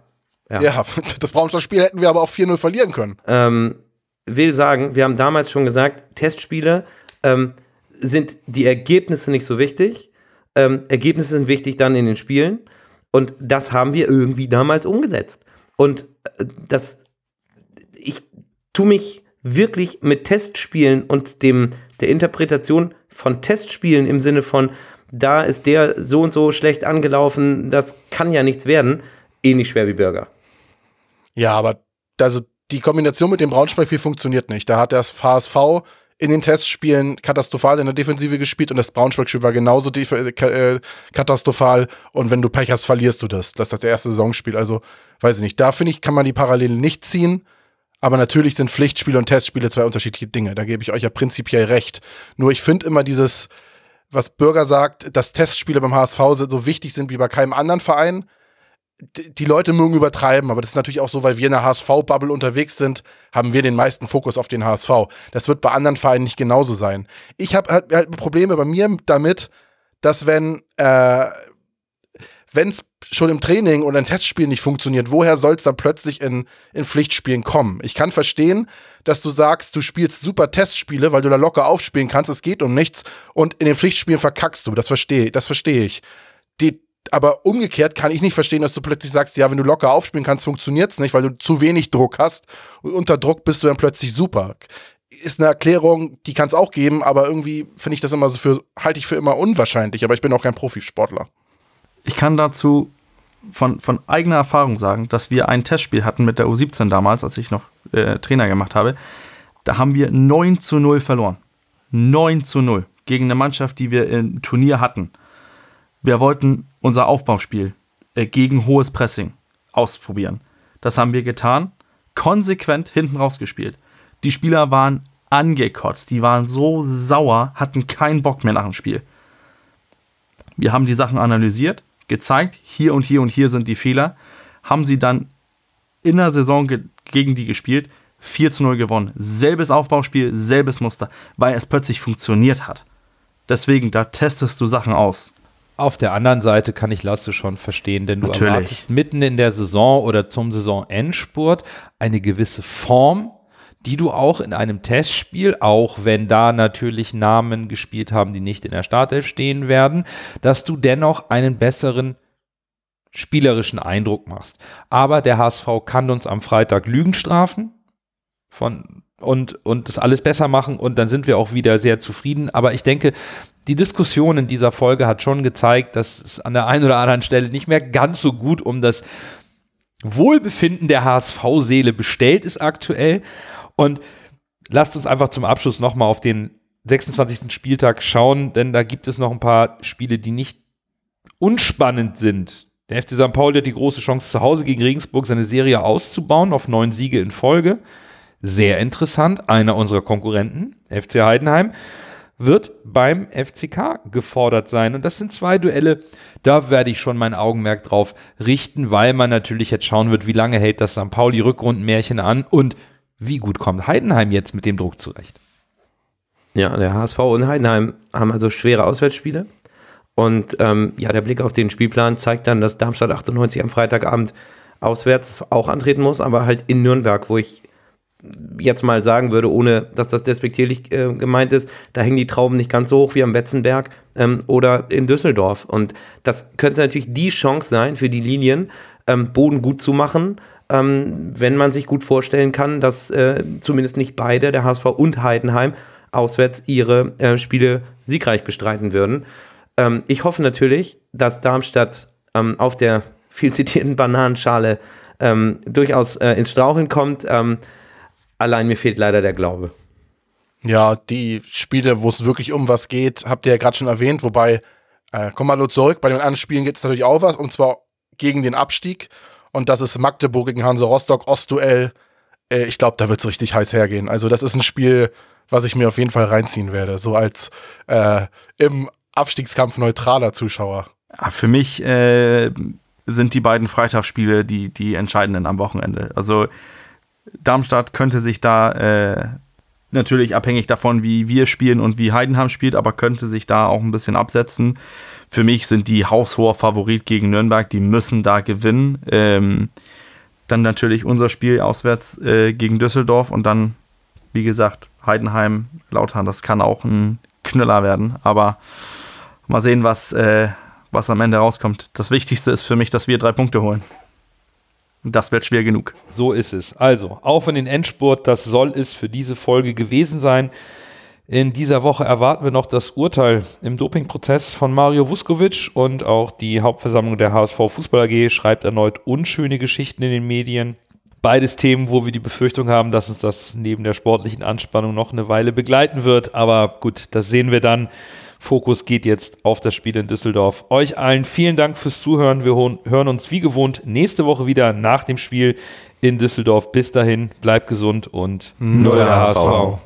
S5: ja.
S2: Ja. *laughs* das Braunschweig-Spiel hätten wir aber auch 4-0 verlieren können.
S5: ähm, will sagen, wir haben damals schon gesagt, Testspiele ähm, sind die Ergebnisse nicht so wichtig. Ähm, Ergebnisse sind wichtig dann in den Spielen. Und das haben wir irgendwie damals umgesetzt. Und äh, das, ich tue mich wirklich mit Testspielen und dem, der Interpretation von Testspielen im Sinne von, da ist der so und so schlecht angelaufen, das kann ja nichts werden, ähnlich schwer wie Burger.
S2: Ja, aber also die Kombination mit dem Braunschweig-Spiel funktioniert nicht. Da hat das HSV in den Testspielen katastrophal in der Defensive gespielt und das Braunschweig-Spiel war genauso äh, katastrophal. Und wenn du Pech hast, verlierst du das. Das ist das erste Saisonspiel. Also, weiß ich nicht. Da finde ich, kann man die Parallelen nicht ziehen. Aber natürlich sind Pflichtspiele und Testspiele zwei unterschiedliche Dinge. Da gebe ich euch ja prinzipiell recht. Nur ich finde immer dieses, was Bürger sagt, dass Testspiele beim HSV so wichtig sind wie bei keinem anderen Verein die Leute mögen übertreiben, aber das ist natürlich auch so, weil wir in der HSV-Bubble unterwegs sind, haben wir den meisten Fokus auf den HSV. Das wird bei anderen Vereinen nicht genauso sein. Ich habe halt, halt Probleme bei mir damit, dass wenn äh, es schon im Training oder in Testspielen nicht funktioniert, woher soll es dann plötzlich in, in Pflichtspielen kommen? Ich kann verstehen, dass du sagst, du spielst super Testspiele, weil du da locker aufspielen kannst, es geht um nichts und in den Pflichtspielen verkackst du. Das verstehe das verstehe ich. Aber umgekehrt kann ich nicht verstehen, dass du plötzlich sagst, ja, wenn du locker aufspielen kannst, funktioniert es nicht, weil du zu wenig Druck hast. Und unter Druck bist du dann plötzlich super. Ist eine Erklärung, die kann es auch geben, aber irgendwie finde ich das immer so für, halte ich für immer unwahrscheinlich, aber ich bin auch kein Profisportler.
S3: Ich kann dazu von, von eigener Erfahrung sagen, dass wir ein Testspiel hatten mit der U17 damals, als ich noch äh, Trainer gemacht habe. Da haben wir 9 zu 0 verloren. 9 zu 0 gegen eine Mannschaft, die wir im Turnier hatten. Wir wollten unser Aufbauspiel äh, gegen hohes Pressing ausprobieren. Das haben wir getan, konsequent hinten rausgespielt. Die Spieler waren angekotzt, die waren so sauer, hatten keinen Bock mehr nach dem Spiel. Wir haben die Sachen analysiert, gezeigt, hier und hier und hier sind die Fehler, haben sie dann in der Saison ge gegen die gespielt, 4 zu 0 gewonnen. Selbes Aufbauspiel, selbes Muster, weil es plötzlich funktioniert hat. Deswegen, da testest du Sachen aus.
S1: Auf der anderen Seite kann ich Lasse schon verstehen, denn du
S3: Natürlich.
S1: erwartest mitten in der Saison oder zum Saisonendspurt eine gewisse Form, die du auch in einem Testspiel, auch wenn da natürlich Namen gespielt haben, die nicht in der Startelf stehen werden, dass du dennoch einen besseren spielerischen Eindruck machst. Aber der HSV kann uns am Freitag Lügen strafen von und, und das alles besser machen und dann sind wir auch wieder sehr zufrieden. Aber ich denke, die Diskussion in dieser Folge hat schon gezeigt, dass es an der einen oder anderen Stelle nicht mehr ganz so gut um das Wohlbefinden der HSV-Seele bestellt ist aktuell. Und lasst uns einfach zum Abschluss nochmal auf den 26. Spieltag schauen, denn da gibt es noch ein paar Spiele, die nicht unspannend sind. Der FC St. Pauli hat die große Chance, zu Hause gegen Regensburg seine Serie auszubauen auf neun Siege in Folge. Sehr interessant. Einer unserer Konkurrenten, FC Heidenheim, wird beim FCK gefordert sein. Und das sind zwei Duelle, da werde ich schon mein Augenmerk drauf richten, weil man natürlich jetzt schauen wird, wie lange hält das St. Pauli Rückrundenmärchen an und wie gut kommt Heidenheim jetzt mit dem Druck zurecht.
S5: Ja, der HSV und Heidenheim haben also schwere Auswärtsspiele. Und ähm, ja, der Blick auf den Spielplan zeigt dann, dass Darmstadt 98 am Freitagabend auswärts auch antreten muss, aber halt in Nürnberg, wo ich jetzt mal sagen würde, ohne dass das despektierlich äh, gemeint ist, da hängen die Trauben nicht ganz so hoch wie am Betzenberg ähm, oder in Düsseldorf. Und das könnte natürlich die Chance sein für die Linien, ähm, Boden gut zu machen, ähm, wenn man sich gut vorstellen kann, dass äh, zumindest nicht beide, der HSV und Heidenheim, auswärts ihre äh, Spiele siegreich bestreiten würden. Ähm, ich hoffe natürlich, dass Darmstadt ähm, auf der viel zitierten Bananenschale ähm, durchaus äh, ins Straucheln kommt. Allein mir fehlt leider der Glaube.
S2: Ja, die Spiele, wo es wirklich um was geht, habt ihr ja gerade schon erwähnt. Wobei, äh, komm mal nur zurück, bei den anderen Spielen geht es natürlich auch was, und zwar gegen den Abstieg. Und das ist Magdeburg gegen Hansa Rostock, Ostduell. Äh, ich glaube, da wird es richtig heiß hergehen. Also, das ist ein Spiel, was ich mir auf jeden Fall reinziehen werde. So als äh, im Abstiegskampf neutraler Zuschauer.
S3: Ja, für mich äh, sind die beiden Freitagsspiele die, die entscheidenden am Wochenende. Also Darmstadt könnte sich da äh, natürlich abhängig davon, wie wir spielen und wie Heidenheim spielt, aber könnte sich da auch ein bisschen absetzen. Für mich sind die haushoher Favorit gegen Nürnberg, die müssen da gewinnen. Ähm, dann natürlich unser Spiel auswärts äh, gegen Düsseldorf und dann, wie gesagt, Heidenheim, Lautern, das kann auch ein Knüller werden. Aber mal sehen, was, äh, was am Ende rauskommt. Das Wichtigste ist für mich, dass wir drei Punkte holen. Das wird schwer genug.
S1: So ist es. Also, auf in den Endspurt, das soll es für diese Folge gewesen sein. In dieser Woche erwarten wir noch das Urteil im Dopingprozess von Mario Vuskovic und auch die Hauptversammlung der HSV Fußball AG schreibt erneut unschöne Geschichten in den Medien. Beides Themen, wo wir die Befürchtung haben, dass uns das neben der sportlichen Anspannung noch eine Weile begleiten wird. Aber gut, das sehen wir dann. Fokus geht jetzt auf das Spiel in Düsseldorf. Euch allen vielen Dank fürs Zuhören. Wir hören uns wie gewohnt nächste Woche wieder nach dem Spiel in Düsseldorf. Bis dahin, bleibt gesund und
S2: nur der HSV.